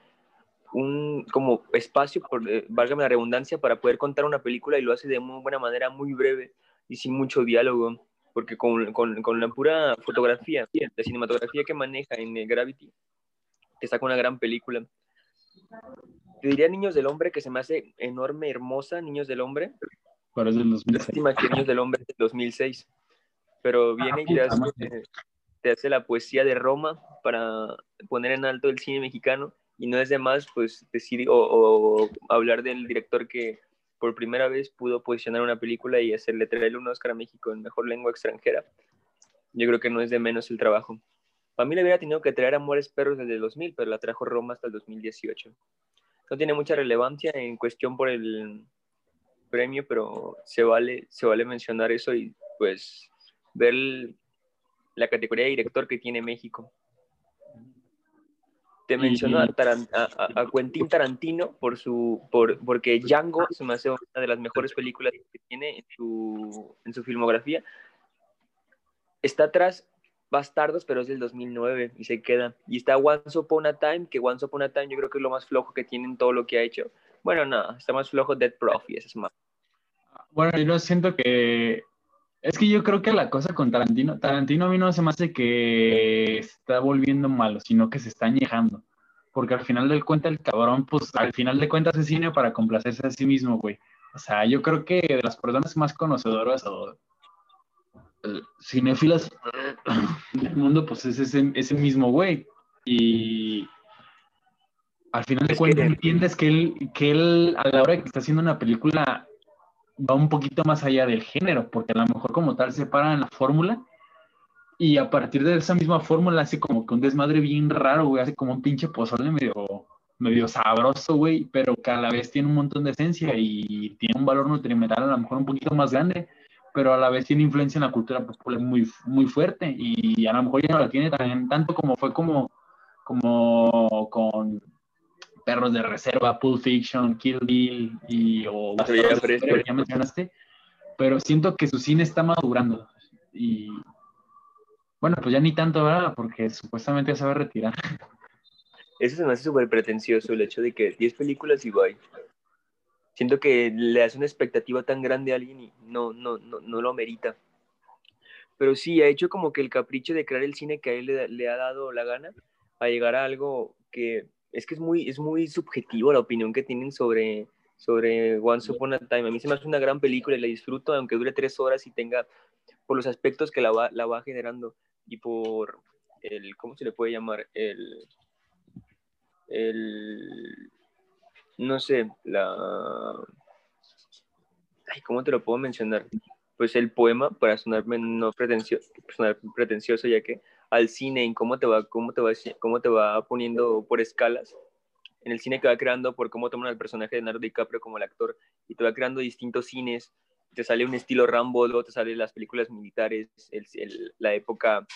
[SPEAKER 1] un como espacio, por, eh, válgame la redundancia, para poder contar una película y lo hace de muy buena manera, muy breve y sin mucho diálogo, porque con, con, con la pura fotografía, la cinematografía que maneja en Gravity, te saca una gran película. Te diría Niños del Hombre, que se me hace enorme, hermosa, Niños del Hombre.
[SPEAKER 2] Pero es del 2006.
[SPEAKER 1] que Niños del Hombre es del 2006. Pero ah, viene y te te hace la poesía de Roma para poner en alto el cine mexicano y no es de más pues decir o, hablar del director que por primera vez pudo posicionar una película y hacerle traerle un Oscar a México en mejor lengua extranjera. Yo creo que no es de menos el trabajo. Para mí le hubiera tenido que traer Amores Perros desde el 2000, pero la trajo Roma hasta el 2018. No tiene mucha relevancia en cuestión por el premio, pero se vale, se vale mencionar eso y pues ver la categoría de director que tiene México. Te menciono a, a, Quentin Tarantino por su, por, porque Django se me hace una de las mejores películas que tiene en su, en su filmografía. Está atrás Bastardos, pero es del 2009 y se queda. Y está Once Upon a Time, que Once Upon a Time yo creo que es lo más flojo que tiene en todo lo que ha hecho. Bueno, no, está más flojo Dead Prof y ese es más.
[SPEAKER 2] Bueno, yo siento que es que yo creo que la cosa con Tarantino, Tarantino a mí no se me hace que está volviendo malo, sino que se está añejando. Porque al final del cuenta el cabrón, pues al final de cuentas es cine para complacerse a sí mismo, güey. O sea, yo creo que de las personas más conocedoras o cinéfilas [COUGHS] del mundo, pues es ese, ese mismo güey. Y al final de cuentas entiendes que él, que él, a la hora que está haciendo una película, va un poquito más allá del género, porque a lo mejor como tal se para en la fórmula y a partir de esa misma fórmula hace como que un desmadre bien raro, güey, hace como un pinche pozole medio, medio sabroso, güey, pero que a la vez tiene un montón de esencia y tiene un valor nutrimental a lo mejor un poquito más grande pero a la vez tiene influencia en la cultura popular muy, muy fuerte y a lo mejor ya no la tiene tan, tanto como fue como, como con Perros de Reserva, Pulp Fiction, Kill Bill y o ah, ya, ya mencionaste, pero siento que su cine está madurando y bueno, pues ya ni tanto, ¿verdad? Porque supuestamente ya se va a retirar.
[SPEAKER 1] Eso se me hace súper pretencioso, el hecho de que 10 películas y bye siento que le hace una expectativa tan grande a alguien y no, no, no, no lo merita. Pero sí, ha hecho como que el capricho de crear el cine que a él le, ha dado la gana a llegar a algo que es que es muy, es muy subjetivo la opinión que tienen sobre, sobre Once Upon a Time. A mí se me hace una gran película y la disfruto, aunque dure tres horas y tenga, por los aspectos que la va, la va generando y por el, ¿cómo se le puede llamar? El, el, no sé, la... Ay, ¿cómo te lo puedo mencionar? Pues el poema, para sonarme no pretencioso, sonar pretencioso, ya que al cine, en cómo te va, cómo te va, cómo te va poniendo por escalas, en el cine que va creando por cómo toman al personaje de Leonardo DiCaprio como el actor, y te va creando distintos cines, te sale un estilo Rambo, luego te salen las películas militares, la época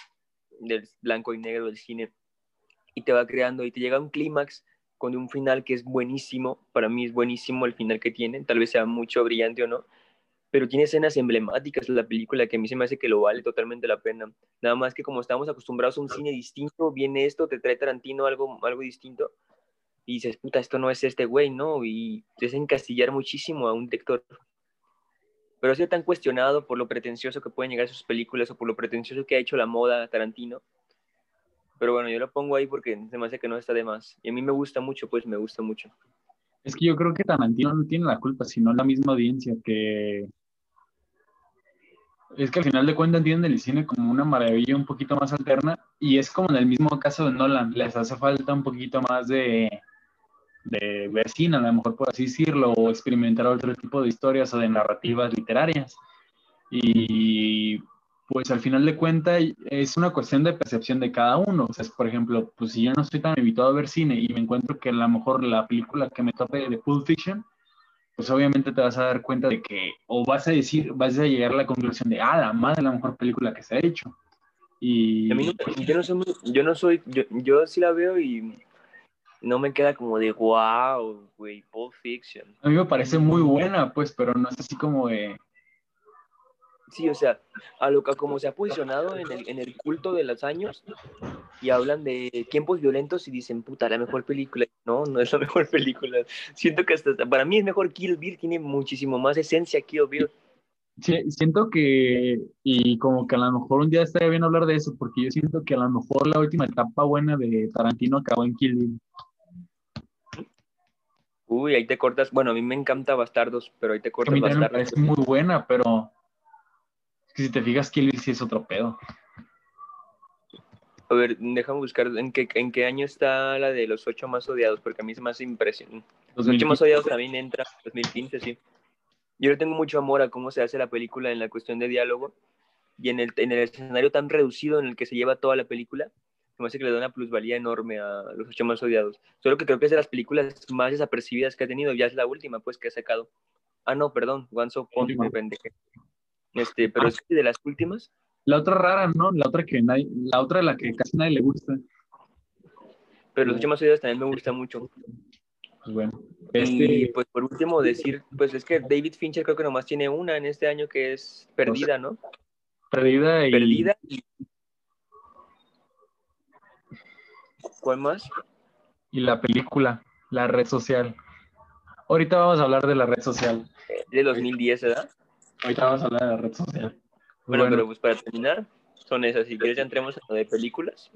[SPEAKER 1] del blanco y negro del cine, y te va creando, y te llega un clímax con un final que es buenísimo, para mí es buenísimo el final que tiene, tal vez sea mucho brillante o no, pero tiene escenas emblemáticas la película que a mí se me hace que lo vale totalmente la pena. Nada más que como estamos acostumbrados a un cine distinto, viene esto, te trae Tarantino algo, algo distinto y dices, puta, esto no es este güey, ¿no? Y hace encastillar muchísimo a un lector. Pero ha sido tan cuestionado por lo pretencioso que pueden llegar sus películas o por lo pretencioso que ha hecho la moda Tarantino, pero bueno, yo lo pongo ahí porque se me hace que no está de más. Y a mí me gusta mucho, pues me gusta mucho.
[SPEAKER 2] Es que yo creo que Tarantino no tiene la culpa, sino la misma audiencia que... Es que al final de cuentas entienden el cine como una maravilla un poquito más alterna y es como en el mismo caso de Nolan, les hace falta un poquito más de, de ver cine, a lo mejor por así decirlo, o experimentar otro tipo de historias o de narrativas literarias. Y pues al final de cuentas es una cuestión de percepción de cada uno. O sea, por ejemplo, pues si yo no estoy tan habituado a ver cine y me encuentro que a lo mejor la película que me tope de Pulp Fiction, pues obviamente te vas a dar cuenta de que, o vas a decir, vas a llegar a la conclusión de, ah, la madre, la mejor película que se ha hecho. Y
[SPEAKER 1] a mí yo no soy, yo, no soy yo, yo sí la veo y no me queda como de, wow, güey, Pulp Fiction.
[SPEAKER 2] A mí me parece muy buena, pues, pero no es así como de
[SPEAKER 1] Sí, o sea, a lo que como se ha posicionado en el, en el culto de los años y hablan de tiempos violentos y dicen, puta, la mejor película. No, no es la [LAUGHS] mejor película. Siento que hasta, para mí es mejor Kill Bill, tiene muchísimo más esencia Kill Bill.
[SPEAKER 2] Sí, siento que, y como que a lo mejor un día estaría bien hablar de eso, porque yo siento que a lo mejor la última etapa buena de Tarantino acabó en Kill Bill.
[SPEAKER 1] Uy, ahí te cortas. Bueno, a mí me encanta Bastardos, pero ahí te cortas a mí
[SPEAKER 2] Bastardos. Me parece muy buena, pero si te fijas, Kill Bill sí es otro pedo.
[SPEAKER 1] A ver, déjame buscar en qué, en qué año está la de los ocho más odiados, porque a mí es más impresionante. Los ocho más odiados también entra, 2015, sí. Yo le tengo mucho amor a cómo se hace la película en la cuestión de diálogo y en el, en el escenario tan reducido en el que se lleva toda la película. me hace que le da una plusvalía enorme a Los Ocho Más Odiados. Solo que creo que es de las películas más desapercibidas que ha tenido, ya es la última, pues, que ha sacado. Ah, no, perdón, Once Upon depende. Este, pero
[SPEAKER 2] Ah.
[SPEAKER 1] es de las últimas.
[SPEAKER 2] La otra rara, ¿no? La otra que nadie, la otra de la que casi nadie le gusta.
[SPEAKER 1] Pero Los Más Odiados también me gusta mucho.
[SPEAKER 2] Pues bueno.
[SPEAKER 1] Y
[SPEAKER 2] Este,
[SPEAKER 1] pues por último decir, pues es que David Fincher creo que nomás tiene una en este año que es Perdida, ¿no?
[SPEAKER 2] perdida y
[SPEAKER 1] Perdida y... ¿Cuál más?
[SPEAKER 2] y la película, la red social. Ahorita vamos a hablar de la red social.
[SPEAKER 1] De 2010, ¿verdad?
[SPEAKER 2] Ahorita vamos a hablar de la red social.
[SPEAKER 1] Bueno, pero pues para terminar, son esas. Si quieres ya entremos en lo de películas.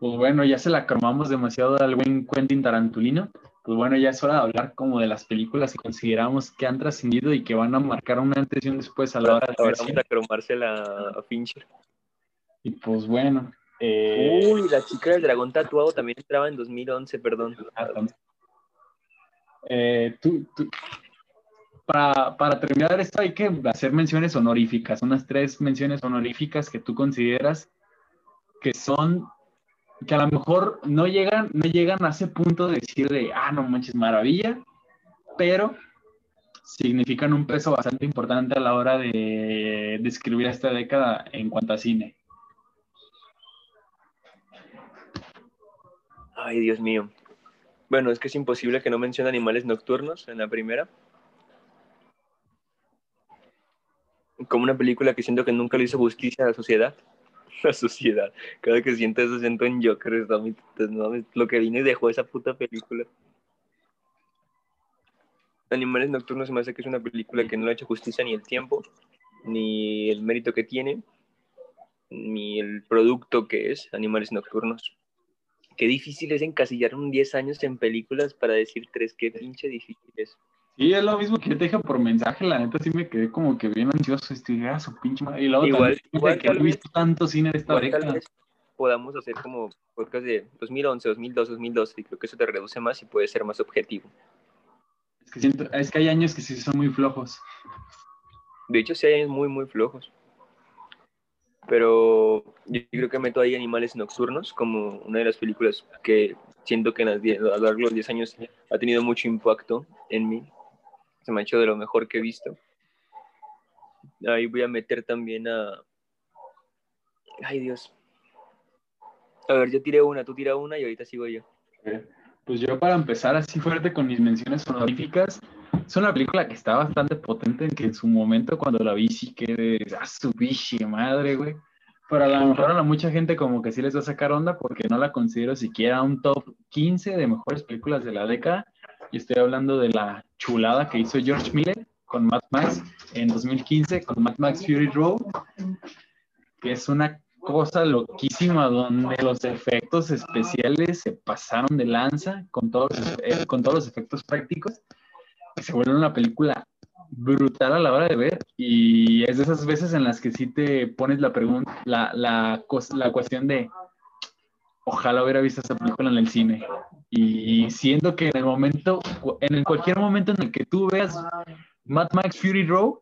[SPEAKER 2] Pues bueno, ya se la cromamos demasiado al buen Quentin Tarantulino. Pues bueno, ya es hora de hablar como de las películas que consideramos que han trascendido y que van a marcar un antes y un después a la hora de
[SPEAKER 1] Ahora vamos a cromársela a Fincher.
[SPEAKER 2] Y pues bueno. eh,
[SPEAKER 1] Uy, la chica del dragón tatuado también entraba en 2011, perdón.
[SPEAKER 2] ah. Eh, tú- tú- para, terminar esto hay que hacer menciones honoríficas, unas tres menciones honoríficas que tú consideras que son, que a lo mejor no llegan, no llegan a ese punto de decir de, ah, no manches, maravilla, pero significan un peso bastante importante a la hora de describir esta década en cuanto a cine.
[SPEAKER 1] Ay, Dios mío. Bueno, es que es imposible que no mencione animales nocturnos en la primera. Como una película que siento que nunca le hizo justicia a la sociedad. [LAUGHS] La sociedad. Cada que siento eso siento en Joker. muy- no lo que vino y dejó esa puta película. Animales Nocturnos se me hace que es una película que no le ha hecho justicia ni el tiempo, ni el mérito que tiene, ni el producto que es Animales Nocturnos. Qué difícil es encasillar un 10 años en películas para decir tres, qué pinche difícil es.
[SPEAKER 2] Sí, es lo mismo que yo te dije por mensaje, la neta sí me quedé como que bien ansioso, este, ah, su pinche madre. Y luego
[SPEAKER 1] Igual-
[SPEAKER 2] también,
[SPEAKER 1] igual
[SPEAKER 2] que he visto tanto cine de esta década.
[SPEAKER 1] podamos hacer como podcast de 2011, 2002, 2012 y creo que eso te reduce más y puede ser más objetivo.
[SPEAKER 2] Es que, siento, es que hay años que sí son muy flojos.
[SPEAKER 1] De hecho, sí hay años muy, muy flojos. Pero yo creo que meto ahí Animales Nocturnos como una de las películas que siento que en las die- a lo largo de los 10 años ha tenido mucho impacto en mí. Se me ha hecho de lo mejor que he visto. Ahí voy a meter también a... Ay, Dios. A ver, yo tiré una, tú tira una y ahorita sigo yo.
[SPEAKER 2] Pues yo para empezar así fuerte con mis menciones honoríficas, es una película que está bastante potente, que en su momento cuando la vi sí quedé, a su biche madre, güey. Pero a lo mejor a la mucha gente como que sí les va a sacar onda porque no la considero siquiera un top 15 de mejores películas de la década. Y estoy hablando de la chulada que hizo George Miller con Mad Max en 2015, con Mad Max Fury Road, que es una cosa loquísima donde los efectos especiales se pasaron de lanza con todos, eh, con todos los efectos prácticos. Se vuelve una película brutal a la hora de ver y es de esas veces en las que sí te pones la pregunta, la, la, la cuestión de ojalá hubiera visto esa película en el cine. Y siento que en el momento, en el cualquier momento en el que tú veas Mad Max Fury Road,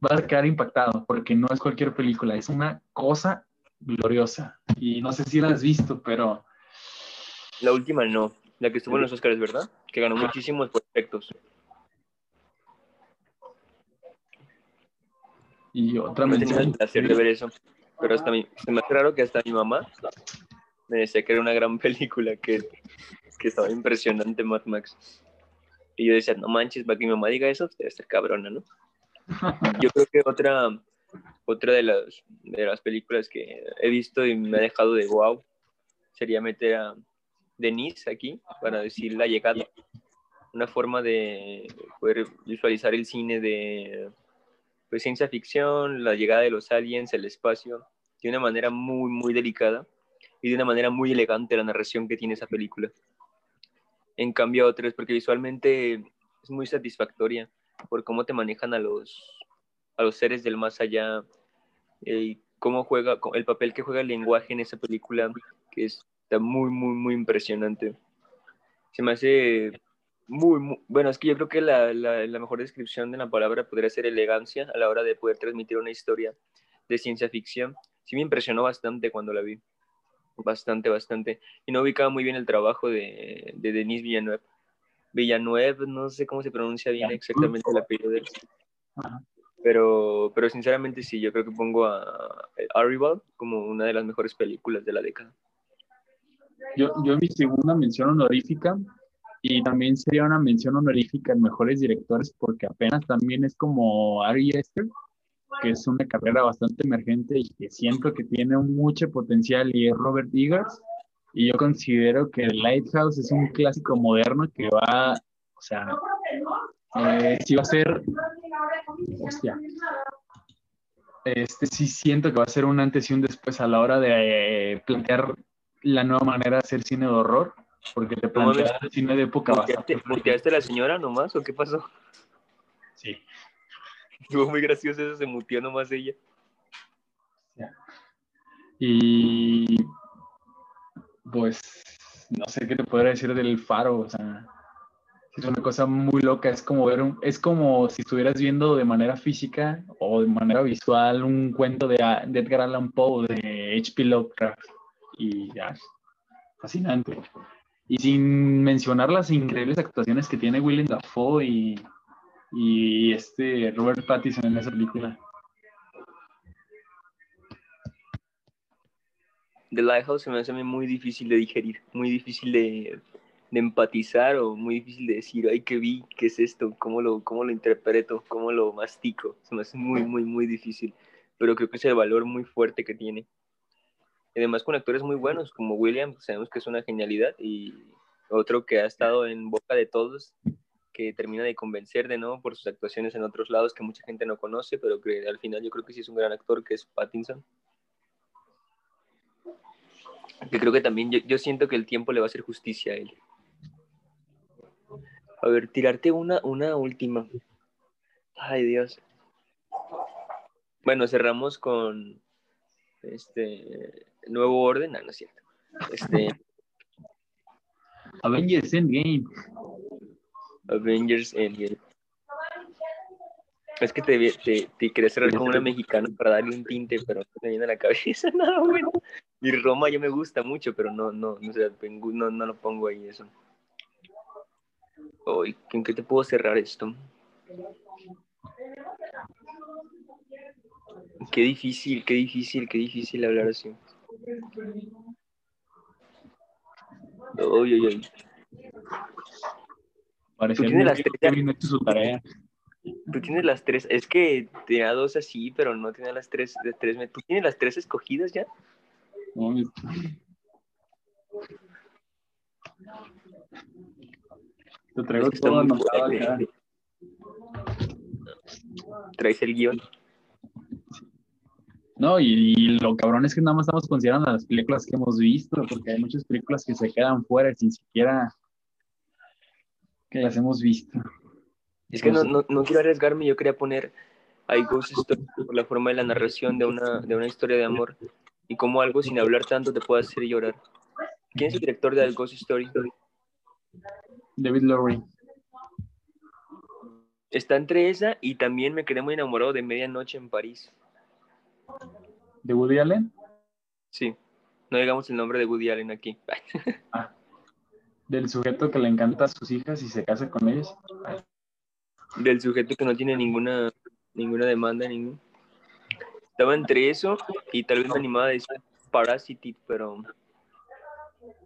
[SPEAKER 2] vas a quedar impactado, porque no es cualquier película, es una cosa gloriosa. Y no sé si la has visto, pero
[SPEAKER 1] La última no, la que estuvo en los Oscars, ¿verdad? Que ganó muchísimos efectos.
[SPEAKER 2] y otra
[SPEAKER 1] No tenido el
[SPEAKER 2] mención.
[SPEAKER 1] placer de ver eso. Pero hasta mi, se me hace raro que hasta mi mamá me decía que era una gran [LAUGHS] película, que, que estaba impresionante Mad Max. Y yo decía, no manches, para que mi mamá diga eso, debe ser cabrona, ¿no? [LAUGHS] Yo creo que otra, otra de, las, de las películas que he visto y me ha dejado de wow sería meter a Denise aquí para decir la llegada. Una forma de poder visualizar el cine de pues, ciencia ficción, la llegada de los aliens, el espacio, de una manera muy, muy delicada y de una manera muy elegante la narración que tiene esa película. En cambio, otra es porque visualmente es muy satisfactoria por cómo te manejan a los, a los seres del más allá eh, y cómo juega, el papel que juega el lenguaje en esa película, que es, está muy, muy, muy impresionante. Se me hace muy, muy, bueno, es que yo creo que la, la, la, mejor descripción de la palabra podría ser elegancia a la hora de poder transmitir una historia de ciencia ficción. Sí me impresionó bastante cuando la vi. Bastante, bastante. Y no ubicaba muy bien el trabajo de, de Denis Villeneuve. Villeneuve, no sé cómo se pronuncia bien exactamente el apellido de él. Pero, pero sinceramente sí, yo creo que pongo a Arrival como una de las mejores películas de la década.
[SPEAKER 2] Yo, yo mi segunda mención honorífica y también sería una mención honorífica en mejores directores porque apenas también es como Ari Aster, que es una carrera bastante emergente y que siento que tiene mucho potencial y es Robert Eggers. Y yo considero que Lighthouse es un clásico moderno que va, o sea, eh, sí va a ser, hostia, este sí siento que va a ser un antes y un después a la hora de eh, plantear la nueva manera de hacer cine de horror, porque te plantea el cine de época
[SPEAKER 1] bastante. ¿Muteaste a la señora nomás o qué pasó?
[SPEAKER 2] Sí. [LAUGHS]
[SPEAKER 1] Estuvo muy gracioso eso, se muteó nomás ella.
[SPEAKER 2] Y pues no sé qué te podría decir del faro, o sea, es una cosa muy loca, es como ver un, es como si estuvieras viendo de manera física o de manera visual un cuento de, de Edgar Allan Poe de H.P. Lovecraft y ya, fascinante. Y sin mencionar las increíbles actuaciones que tiene Willem Dafoe y, y este Robert Pattinson en esa película.
[SPEAKER 1] The Lighthouse se me hace muy difícil de digerir, muy difícil de, de, empatizar o muy difícil de decir, ay, ¿qué vi? ¿Qué es esto? ¿Cómo lo, ¿Cómo lo interpreto? ¿Cómo lo mastico? Se me hace muy, muy, muy difícil, pero creo que es el valor muy fuerte que tiene. Y además con actores muy buenos, como William, sabemos que es una genialidad, y otro que ha estado en boca de todos, que termina de convencer de nuevo por sus actuaciones en otros lados que mucha gente no conoce, pero que al final yo creo que sí es un gran actor, que es Pattinson. Que creo que también yo, yo siento que el tiempo le va a hacer justicia a él. A ver, tirarte una, una última. Ay, Dios. Bueno, cerramos con este Nuevo Orden. No, no es cierto. Este,
[SPEAKER 2] Avengers Endgame.
[SPEAKER 1] Avengers Endgame. Es que te, te, te quería cerrar como una mexicana para darle un tinte, pero no me viene a la cabeza [LAUGHS] nada bueno. Y Roma yo me gusta mucho, pero no, no, no, sé, no, no lo pongo ahí eso. ¿en qué te puedo cerrar esto? Qué difícil, qué difícil, qué difícil hablar así. Uy, uy, uy.
[SPEAKER 2] Parece que las tres. Su tarea.
[SPEAKER 1] Tú tienes las tres, es que tenía dos así, pero no tenía las tres, de tres. ¿Tú tienes las tres escogidas ya?
[SPEAKER 2] No, Te traigo todo anotado acá.
[SPEAKER 1] Traes el guion.
[SPEAKER 2] No, y, y, lo cabrón es que nada más estamos considerando las películas que hemos visto, porque hay muchas películas que se quedan fuera sin siquiera que las hemos visto.
[SPEAKER 1] Es que no, no, no quiero arriesgarme, yo quería poner I Ghost Story por la forma de la narración de una, de una historia de amor y cómo algo sin hablar tanto te puede hacer llorar. ¿Quién es el director de I Ghost Story?
[SPEAKER 2] David Lowry.
[SPEAKER 1] Está entre esa y también me quedé muy enamorado de Medianoche en París.
[SPEAKER 2] ¿De Woody Allen?
[SPEAKER 1] Sí. No digamos el nombre de Woody Allen aquí. [LAUGHS]
[SPEAKER 2] ah, del sujeto que le encanta a sus hijas y se casa con ellas
[SPEAKER 1] del sujeto que no tiene ninguna, ninguna demanda, ningún. Estaba entre eso y tal vez me animaba a decir Parasite, pero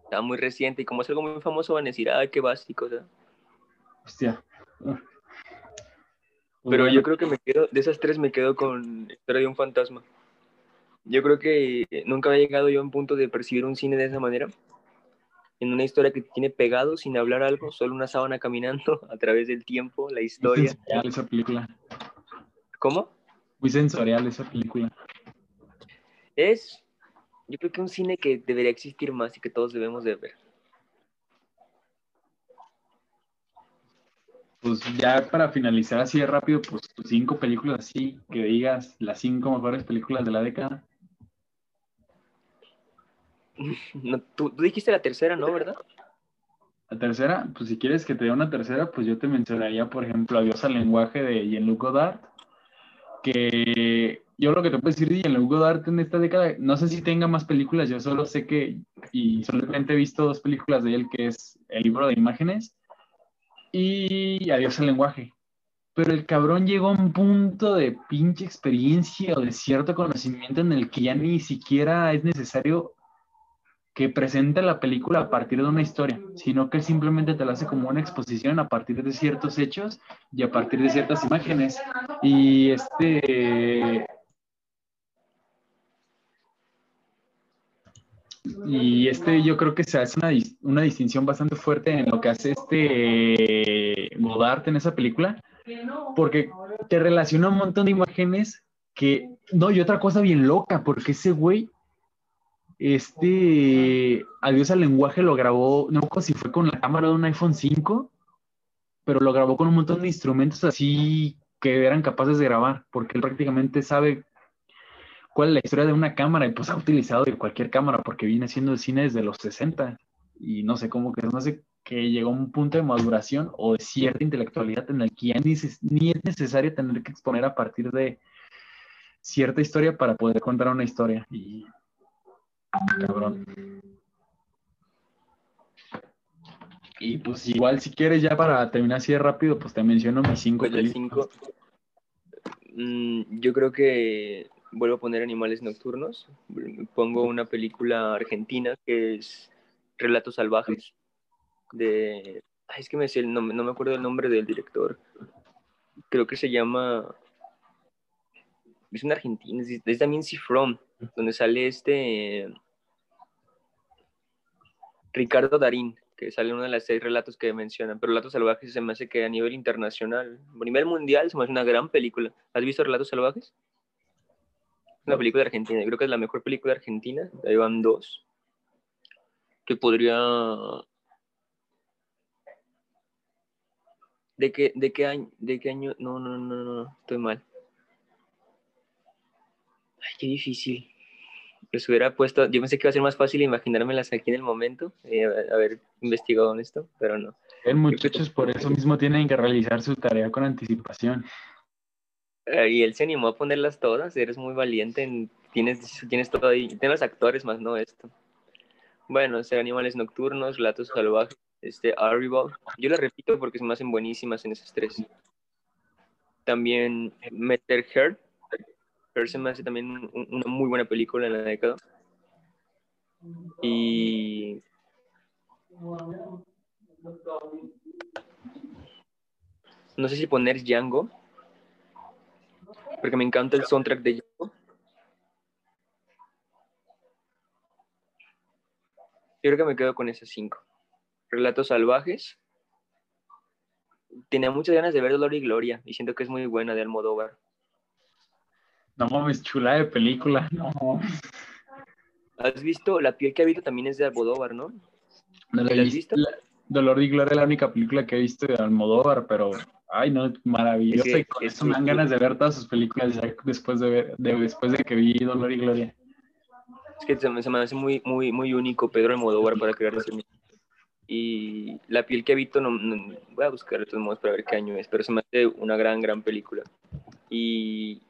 [SPEAKER 1] estaba muy reciente y como es algo muy famoso van a decir, ah, qué básico,
[SPEAKER 2] Hostia.
[SPEAKER 1] Pero yo creo que me quedo, de esas tres me quedo con Historia de un fantasma. Yo creo que nunca había llegado yo a un punto de percibir un cine de esa manera en una historia que tiene pegado sin hablar algo, solo una sábana caminando [LAUGHS] a través del tiempo, la historia.
[SPEAKER 2] Muy sensorial esa película.
[SPEAKER 1] ¿Cómo?
[SPEAKER 2] Muy sensorial esa película.
[SPEAKER 1] Es, yo creo que un cine que debería existir más y que todos debemos de ver.
[SPEAKER 2] Pues ya para finalizar así de rápido, pues cinco películas así, que digas las cinco mejores películas de la década.
[SPEAKER 1] No, tú, dijiste la tercera, ¿no? ¿Verdad?
[SPEAKER 2] La tercera, pues si quieres que te dé una tercera, pues yo te mencionaría, por ejemplo, Adiós al lenguaje de Jean-Luc Godard, que yo lo que te puedo decir de Jean-Luc Godard en esta década, no sé si tenga más películas, yo solo sé que, y solamente he visto dos películas de él, que es El libro de imágenes y Adiós al lenguaje. Pero el cabrón llegó a un punto de pinche experiencia o de cierto conocimiento en el que ya ni siquiera es necesario que presente la película a partir de una historia, sino que simplemente te la hace como una exposición a partir de ciertos hechos y a partir de ciertas imágenes. Y este Y este, yo creo que se hace una, una, distinción bastante fuerte en lo que hace este Godard en esa película, porque te relaciona un montón de imágenes que, no, y otra cosa bien loca, porque ese güey, este, Adiós al lenguaje lo grabó, no sé si fue con la cámara de un iPhone 5, pero lo grabó con un montón de instrumentos así que eran capaces de grabar, porque él prácticamente sabe cuál es la historia de una cámara y pues ha utilizado de cualquier cámara porque viene haciendo el cine desde los 60 y no sé cómo que no sé que llegó a un punto de maduración o de cierta intelectualidad en el que ni, ni es necesario tener que exponer a partir de cierta historia para poder contar una historia. Y cabrón y pues igual si quieres ya para terminar así de rápido pues te menciono mis cinco,
[SPEAKER 1] pues cinco mm, yo creo que vuelvo a poner Animales Nocturnos, pongo una película argentina que es Relatos Salvajes, de... Ay, es que me no, no me acuerdo el nombre del director. Creo que se llama... Es un argentino, es, también C. Donde sale este... Ricardo Darín, que sale en uno de las seis relatos que mencionan, pero Relatos Salvajes se me hace que a nivel internacional, a nivel mundial, se me hace una gran película. ¿Has visto Relatos Salvajes? una película de Argentina. creo que es la mejor película de Argentina. Ahí van dos. Que podría. ¿De qué, de qué año? ¿De qué año? No, no, no, no, estoy mal. Ay, qué difícil. Pues hubiera puesto, yo pensé que iba a ser más fácil imaginármelas aquí en el momento, eh, haber investigado en esto, pero no.
[SPEAKER 2] El muchachos por eso mismo tienen que realizar su tarea con anticipación.
[SPEAKER 1] Eh, y él se animó a ponerlas todas, eres muy valiente, tienes, tienes todo ahí, tienes los actores más no esto. Bueno, ser animales nocturnos, latos salvajes, este, Arrival, yo las repito porque se me hacen buenísimas en esas tres. También Meter Her, Her se me hace también una muy buena película en la década. Y no sé si poner Django porque me encanta el soundtrack de Yo creo que me quedo con esas cinco. Relatos salvajes. Tenía muchas ganas de ver Dolor y Gloria y siento que es muy buena de Almodóvar.
[SPEAKER 2] No mames, chula de película. [LAUGHS] No.
[SPEAKER 1] ¿Has visto? La piel que ha visto también es de Almodóvar, ¿no?
[SPEAKER 2] ¿No la, has visto? Dolor y Gloria es la única película que he visto de Almodóvar, pero Ay, no, maravilloso. eso me dan ganas de ver todas sus películas después de, ver, después de que vi Dolor y Gloria.
[SPEAKER 1] Es que se me, se me, hace muy, muy, muy único Pedro Almodóvar para crear ese Y La piel que habito, no, voy a buscar de todos modos para ver qué año es, pero se me hace una gran, gran película. Y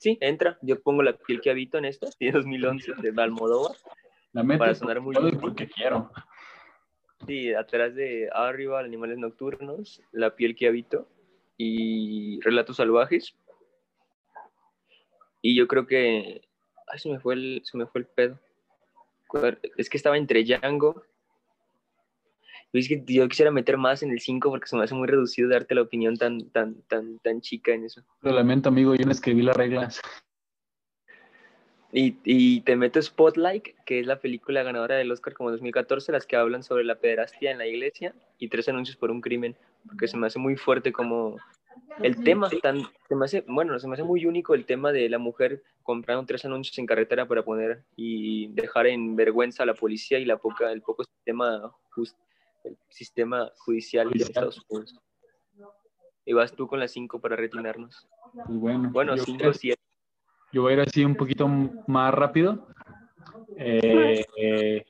[SPEAKER 1] sí, entra. Yo pongo La piel que habito en esta, [LAUGHS] de 2011, de Almodóvar.
[SPEAKER 2] La para sonar muy porque quiero.
[SPEAKER 1] Sí, atrás de Arriba, Animales Nocturnos, La piel que habito y Relatos Salvajes. Y yo creo que. Ay, se me fue el, se me fue el pedo. Es que estaba entre Django. Es que yo quisiera meter más en el 5 porque se me hace muy reducido darte la opinión tan, tan, tan, tan chica en eso.
[SPEAKER 2] Lo lamento, amigo, yo no escribí las reglas.
[SPEAKER 1] Y, y, te meto Spotlight, que es la película ganadora del Oscar como 2014, las que hablan sobre la pederastia en la iglesia y tres anuncios por un crimen, porque se me hace muy fuerte como el tema tan, se me hace, bueno, se me hace muy único el tema de la mujer comprando tres anuncios en carretera para poner y dejar en vergüenza a la policía y la poca, el poco sistema, just, el sistema judicial, de Estados Unidos. Y vas tú con las cinco para retinarnos.
[SPEAKER 2] Pues bueno,
[SPEAKER 1] bueno cinco, siete.
[SPEAKER 2] Yo voy a ir así un poquito más rápido. Eh, eh,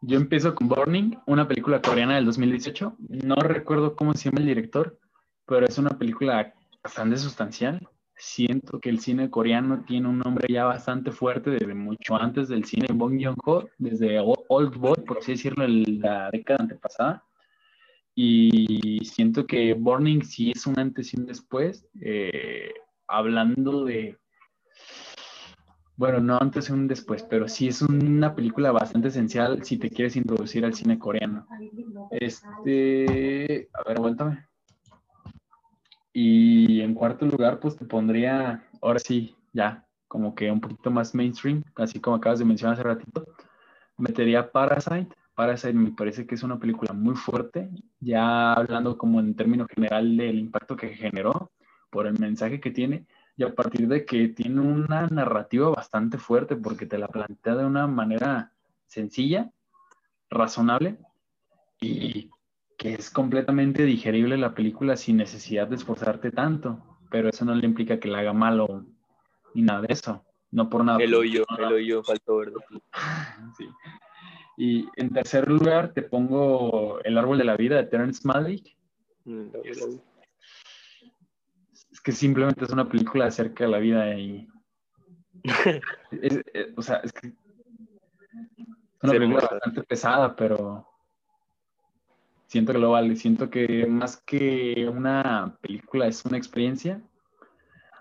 [SPEAKER 2] yo empiezo con Burning, una película coreana del 2018. No recuerdo cómo se llama el director, pero es una película bastante sustancial. Siento que el cine coreano tiene un nombre ya bastante fuerte desde mucho antes del cine Bong Joon-ho, desde Old Boy, por así decirlo, en la década antepasada. Y siento que Burning sí es un antes y un después, eh, hablando de bueno, no antes y un después, pero sí es una película bastante esencial si te quieres introducir al cine coreano. Este, a ver, aguántame. Y en cuarto lugar, pues te pondría, ahora sí, ya, como que un poquito más mainstream, así como acabas de mencionar hace ratito, metería Parasite. Parasite me parece que es una película muy fuerte, ya hablando como en términos general del impacto que generó por el mensaje que tiene y a partir de que tiene una narrativa bastante fuerte porque te la plantea de una manera sencilla, razonable y que es completamente digerible la película sin necesidad de esforzarte tanto, pero eso no le implica que la haga malo ni nada de eso, no por nada.
[SPEAKER 1] El hoyo, el hoyo, faltó verde. [LAUGHS]
[SPEAKER 2] sí. Y en tercer lugar te pongo El árbol de la vida de Terrence Malick. Mm, es que simplemente es una película acerca de la vida y... [LAUGHS] O sea, es que... Es una película bastante pesada, pero siento que lo vale. Siento que más que una película es una experiencia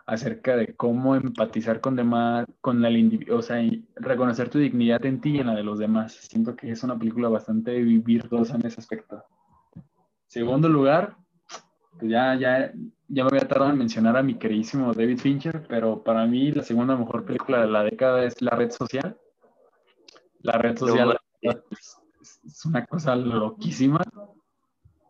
[SPEAKER 2] acerca de cómo empatizar con demás, con el individuo, o sea, reconocer tu dignidad en ti y en la de los demás. Siento que es una película bastante virtuosa en ese aspecto. Segundo lugar, pues ya, ya, ya me había tardado en mencionar a mi queridísimo David Fincher, pero para mí la segunda mejor película de la década es La Red Social. La Red Social es, una cosa loquísima.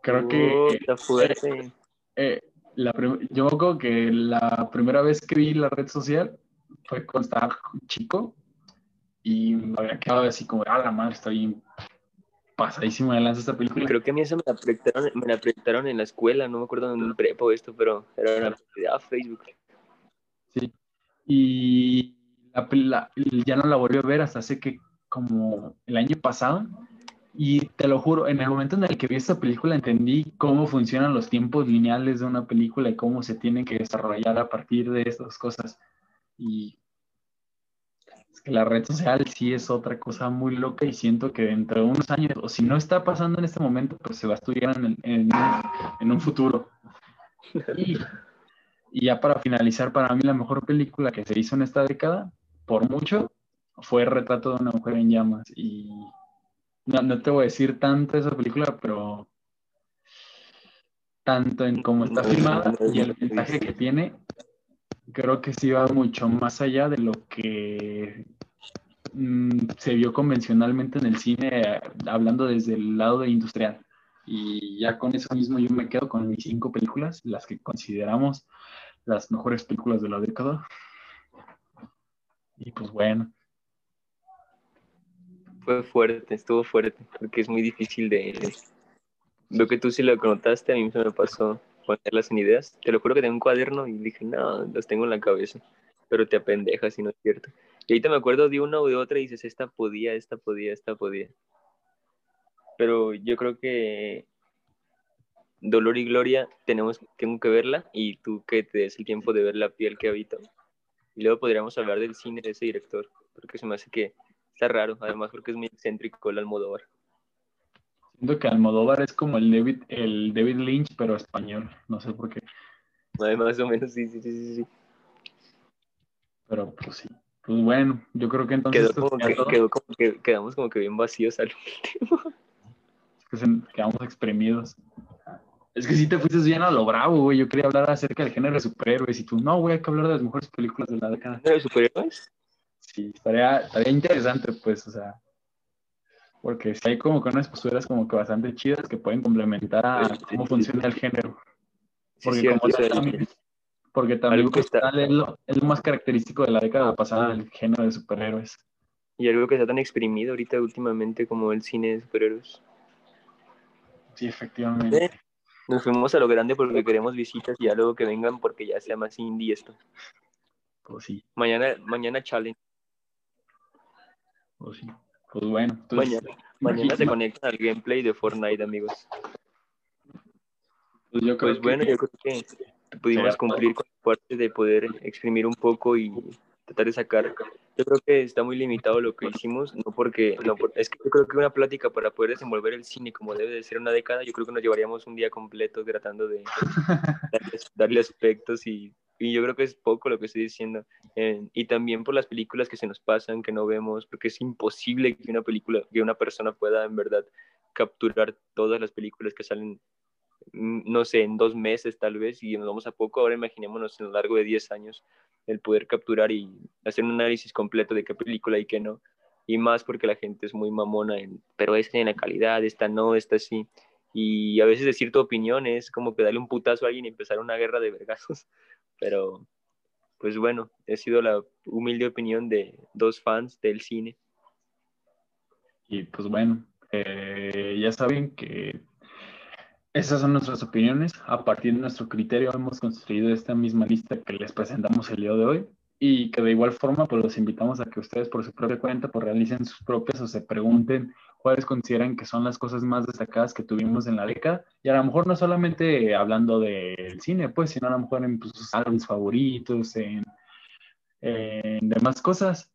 [SPEAKER 2] Creo que... Eh, eh, la yo me acuerdo que la primera vez que vi La Red Social fue cuando estaba chico y me había quedado así como, ah, la madre, estoy pasadísimo de lanza esta película.
[SPEAKER 1] Creo que a mí eso me la proyectaron, me la proyectaron en la escuela, no me acuerdo en el prepo esto, pero era una de Facebook.
[SPEAKER 2] Sí. Y la, ya no la volví a ver hasta hace que como el año pasado. Y te lo juro, en el momento en el que vi esta película entendí cómo funcionan los tiempos lineales de una película y cómo se tienen que desarrollar a partir de estas cosas. Y la red social sí es otra cosa muy loca y siento que dentro de unos años, o si no está pasando en este momento, pues se va a estudiar en, un futuro. Y, ya para finalizar, para mí la mejor película que se hizo en esta década, por mucho, fue Retrato de una mujer en llamas. Y no, te voy a decir tanto esa película, pero tanto en cómo está filmada y el mensaje que tiene, creo que sí va mucho más allá de lo que mm, se vio convencionalmente en el cine, hablando desde el lado de industrial. Y ya con eso mismo yo me quedo con mis cinco películas, las que consideramos las mejores películas de la década. Y pues bueno.
[SPEAKER 1] Fue fuerte, estuvo fuerte, porque es muy difícil de... Veo que tú sí lo contaste, a mí se me pasó ponerlas en ideas. Te lo juro que tengo un cuaderno y dije, no, las tengo en la cabeza, pero te apendejas y no es cierto. Y ahorita me acuerdo de una o de otra y dices, esta podía, esta podía, esta podía. Pero yo creo que Dolor y Gloria tenemos, tengo que verla y tú que te des el tiempo de ver la piel que habita. Y luego podríamos hablar del cine de ese director, porque se me hace que está raro, además porque es muy excéntrico el Almodóvar.
[SPEAKER 2] Siento que Almodóvar es como el David, el David Lynch, pero español. No sé por qué.
[SPEAKER 1] Más o menos, sí, sí, sí, sí.
[SPEAKER 2] Pero pues sí. Pues bueno, yo creo que entonces.
[SPEAKER 1] Quedó como, que, quedó como que, quedamos como que bien vacíos al último.
[SPEAKER 2] Es que quedamos exprimidos. Es que si te fuiste bien a lo bravo, güey. Yo quería hablar acerca del género de superhéroes y tú, no, güey, hay que hablar de las mejores películas de la década.
[SPEAKER 1] ¿De superhéroes?
[SPEAKER 2] Sí, estaría, estaría interesante, pues, o sea porque si hay como que unas posturas como que bastante chidas que pueden complementar a cómo funciona el género. Porque, como también, porque también está... es, lo, más característico de la década pasada el género de superhéroes.
[SPEAKER 1] Y algo que está tan exprimido ahorita últimamente como el cine de superhéroes.
[SPEAKER 2] Sí, efectivamente.
[SPEAKER 1] Nos fuimos a lo grande porque queremos visitas y algo que vengan porque ya sea más indie esto.
[SPEAKER 2] Pues sí.
[SPEAKER 1] Mañana, mañana challenge.
[SPEAKER 2] Pues sí. Pues bueno.
[SPEAKER 1] mañana, se conecta al gameplay de Fortnite, amigos.
[SPEAKER 2] Pues, yo creo
[SPEAKER 1] pues bueno, yo creo que pudimos cumplir con parte de poder exprimir un poco y tratar de sacar. Yo creo que está muy limitado lo que hicimos, no porque, no, es que yo creo que una plática para poder desenvolver el cine como debe de ser una década, yo creo que nos llevaríamos un día completo tratando de [LAUGHS] darle, aspectos y, y, yo creo que es poco lo que estoy diciendo. Eh, y también por las películas que se nos pasan, que no vemos, porque es imposible que una película, que una persona pueda en verdad capturar todas las películas que salen Mm, no sé, en dos meses tal vez, y nos vamos a poco, ahora imaginémonos en lo largo de 10 años el poder capturar y hacer un análisis completo de qué película y qué no. Y más porque la gente es muy mamona, en, pero esta en la calidad, esta no, esta sí. Y a veces decir tu opinión es como que darle un putazo a alguien y empezar una guerra de vergazos. Pero, pues bueno, ha sido la humilde opinión de dos fans del cine.
[SPEAKER 2] Y pues bueno, eh, ya saben que esas son nuestras opiniones. A partir de nuestro criterio hemos construido esta misma lista que les presentamos el día de hoy y que de igual forma pues los invitamos a que ustedes por su propia cuenta pues realicen sus propias o se pregunten cuáles consideran que son las cosas más destacadas que tuvimos en la década y a lo mejor no solamente hablando del cine pues sino a lo mejor en pues, sus álbumes favoritos en, en demás cosas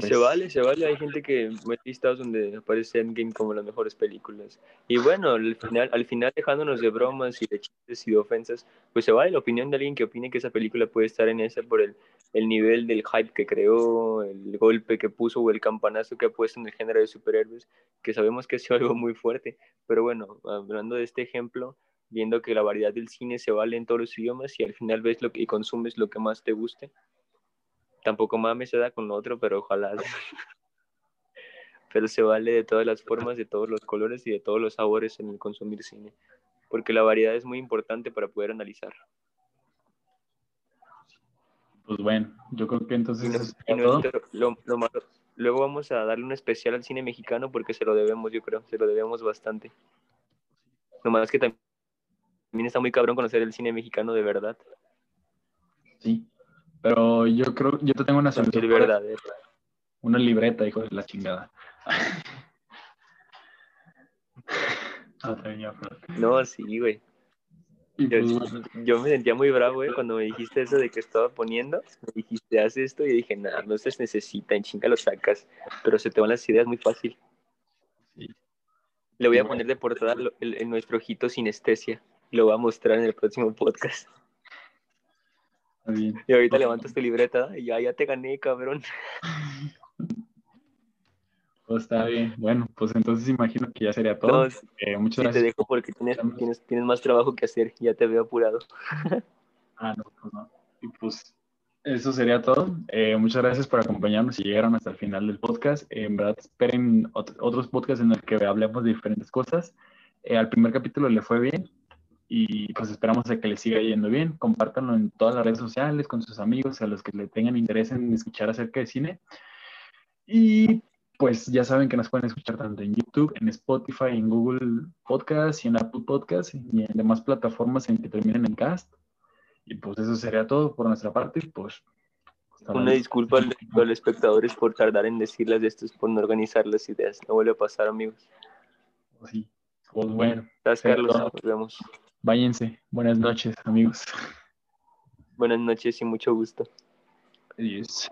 [SPEAKER 1] se vale, se vale. Hay gente que me listas donde aparece Endgame como las mejores películas. Y bueno, al final, al final dejándonos de bromas y de chistes y de ofensas, pues se vale la opinión de alguien que opine que esa película puede estar en esa por el, el nivel del hype que creó, el golpe que puso o el campanazo que ha puesto en el género de superhéroes, que sabemos que es [LAUGHS] algo muy fuerte. Pero bueno, hablando de este ejemplo, viendo que la variedad del cine se vale en todos los idiomas y al final ves lo que, y consumes lo que más te guste, tampoco mames se da con lo otro, pero ojalá. [LAUGHS] pero se vale de todas las formas, de todos los colores y de todos los sabores en el consumir cine, porque la variedad es muy importante para poder analizar.
[SPEAKER 2] Pues bueno, yo creo que entonces...
[SPEAKER 1] luego vamos a darle un especial al cine mexicano porque se lo debemos, yo creo, se lo debemos bastante. Nomás que también está muy cabrón conocer el cine mexicano de verdad.
[SPEAKER 2] Sí, pero yo creo, yo te tengo una solución. Una libreta, hijo de la chingada. [LAUGHS]
[SPEAKER 1] no, sí, güey. Yo, me sentía muy bravo, güey, cuando me dijiste eso de que estaba poniendo. Me dijiste, haz esto, y dije, nada, no se necesita, en chinga lo sacas. Pero se te van las ideas muy fácil. Le voy a poner de portada el, nuestro ojito sinestesia. Lo voy a mostrar en el próximo podcast. Y ahorita levantas tu libreta y ya, ya te gané, cabrón. [LAUGHS]
[SPEAKER 2] Está bien. Bueno, pues entonces imagino que ya sería todo.
[SPEAKER 1] Eh, muchas gracias. Te dejo porque tienes, tienes, tienes, más trabajo que hacer. Ya te veo apurado. [LAUGHS]
[SPEAKER 2] ah, no, pues no. Y pues eso sería todo. Eh, muchas gracias por acompañarnos y llegaron hasta el final del podcast. en verdad, esperen otros podcasts en los que hablemos de diferentes cosas. Eh, al primer capítulo le fue bien y pues esperamos a que le siga yendo bien. Compártanlo en todas las redes sociales con sus amigos, a los que le tengan interés en escuchar acerca de cine. Y pues ya saben que nos pueden escuchar tanto en YouTube, en Spotify, en Google Podcast y en Apple Podcast y en demás plataformas en que terminen en cast. Y pues eso sería todo por nuestra parte. Pues
[SPEAKER 1] una disculpa a los espectadores por tardar en decirles de esto, por no organizar las ideas. No vuelve a pasar, amigos.
[SPEAKER 2] Pues sí. Pues bueno.
[SPEAKER 1] Gracias, Carlos. Nos vemos.
[SPEAKER 2] Váyanse. Buenas noches, amigos.
[SPEAKER 1] Buenas noches y mucho gusto.
[SPEAKER 2] Adiós.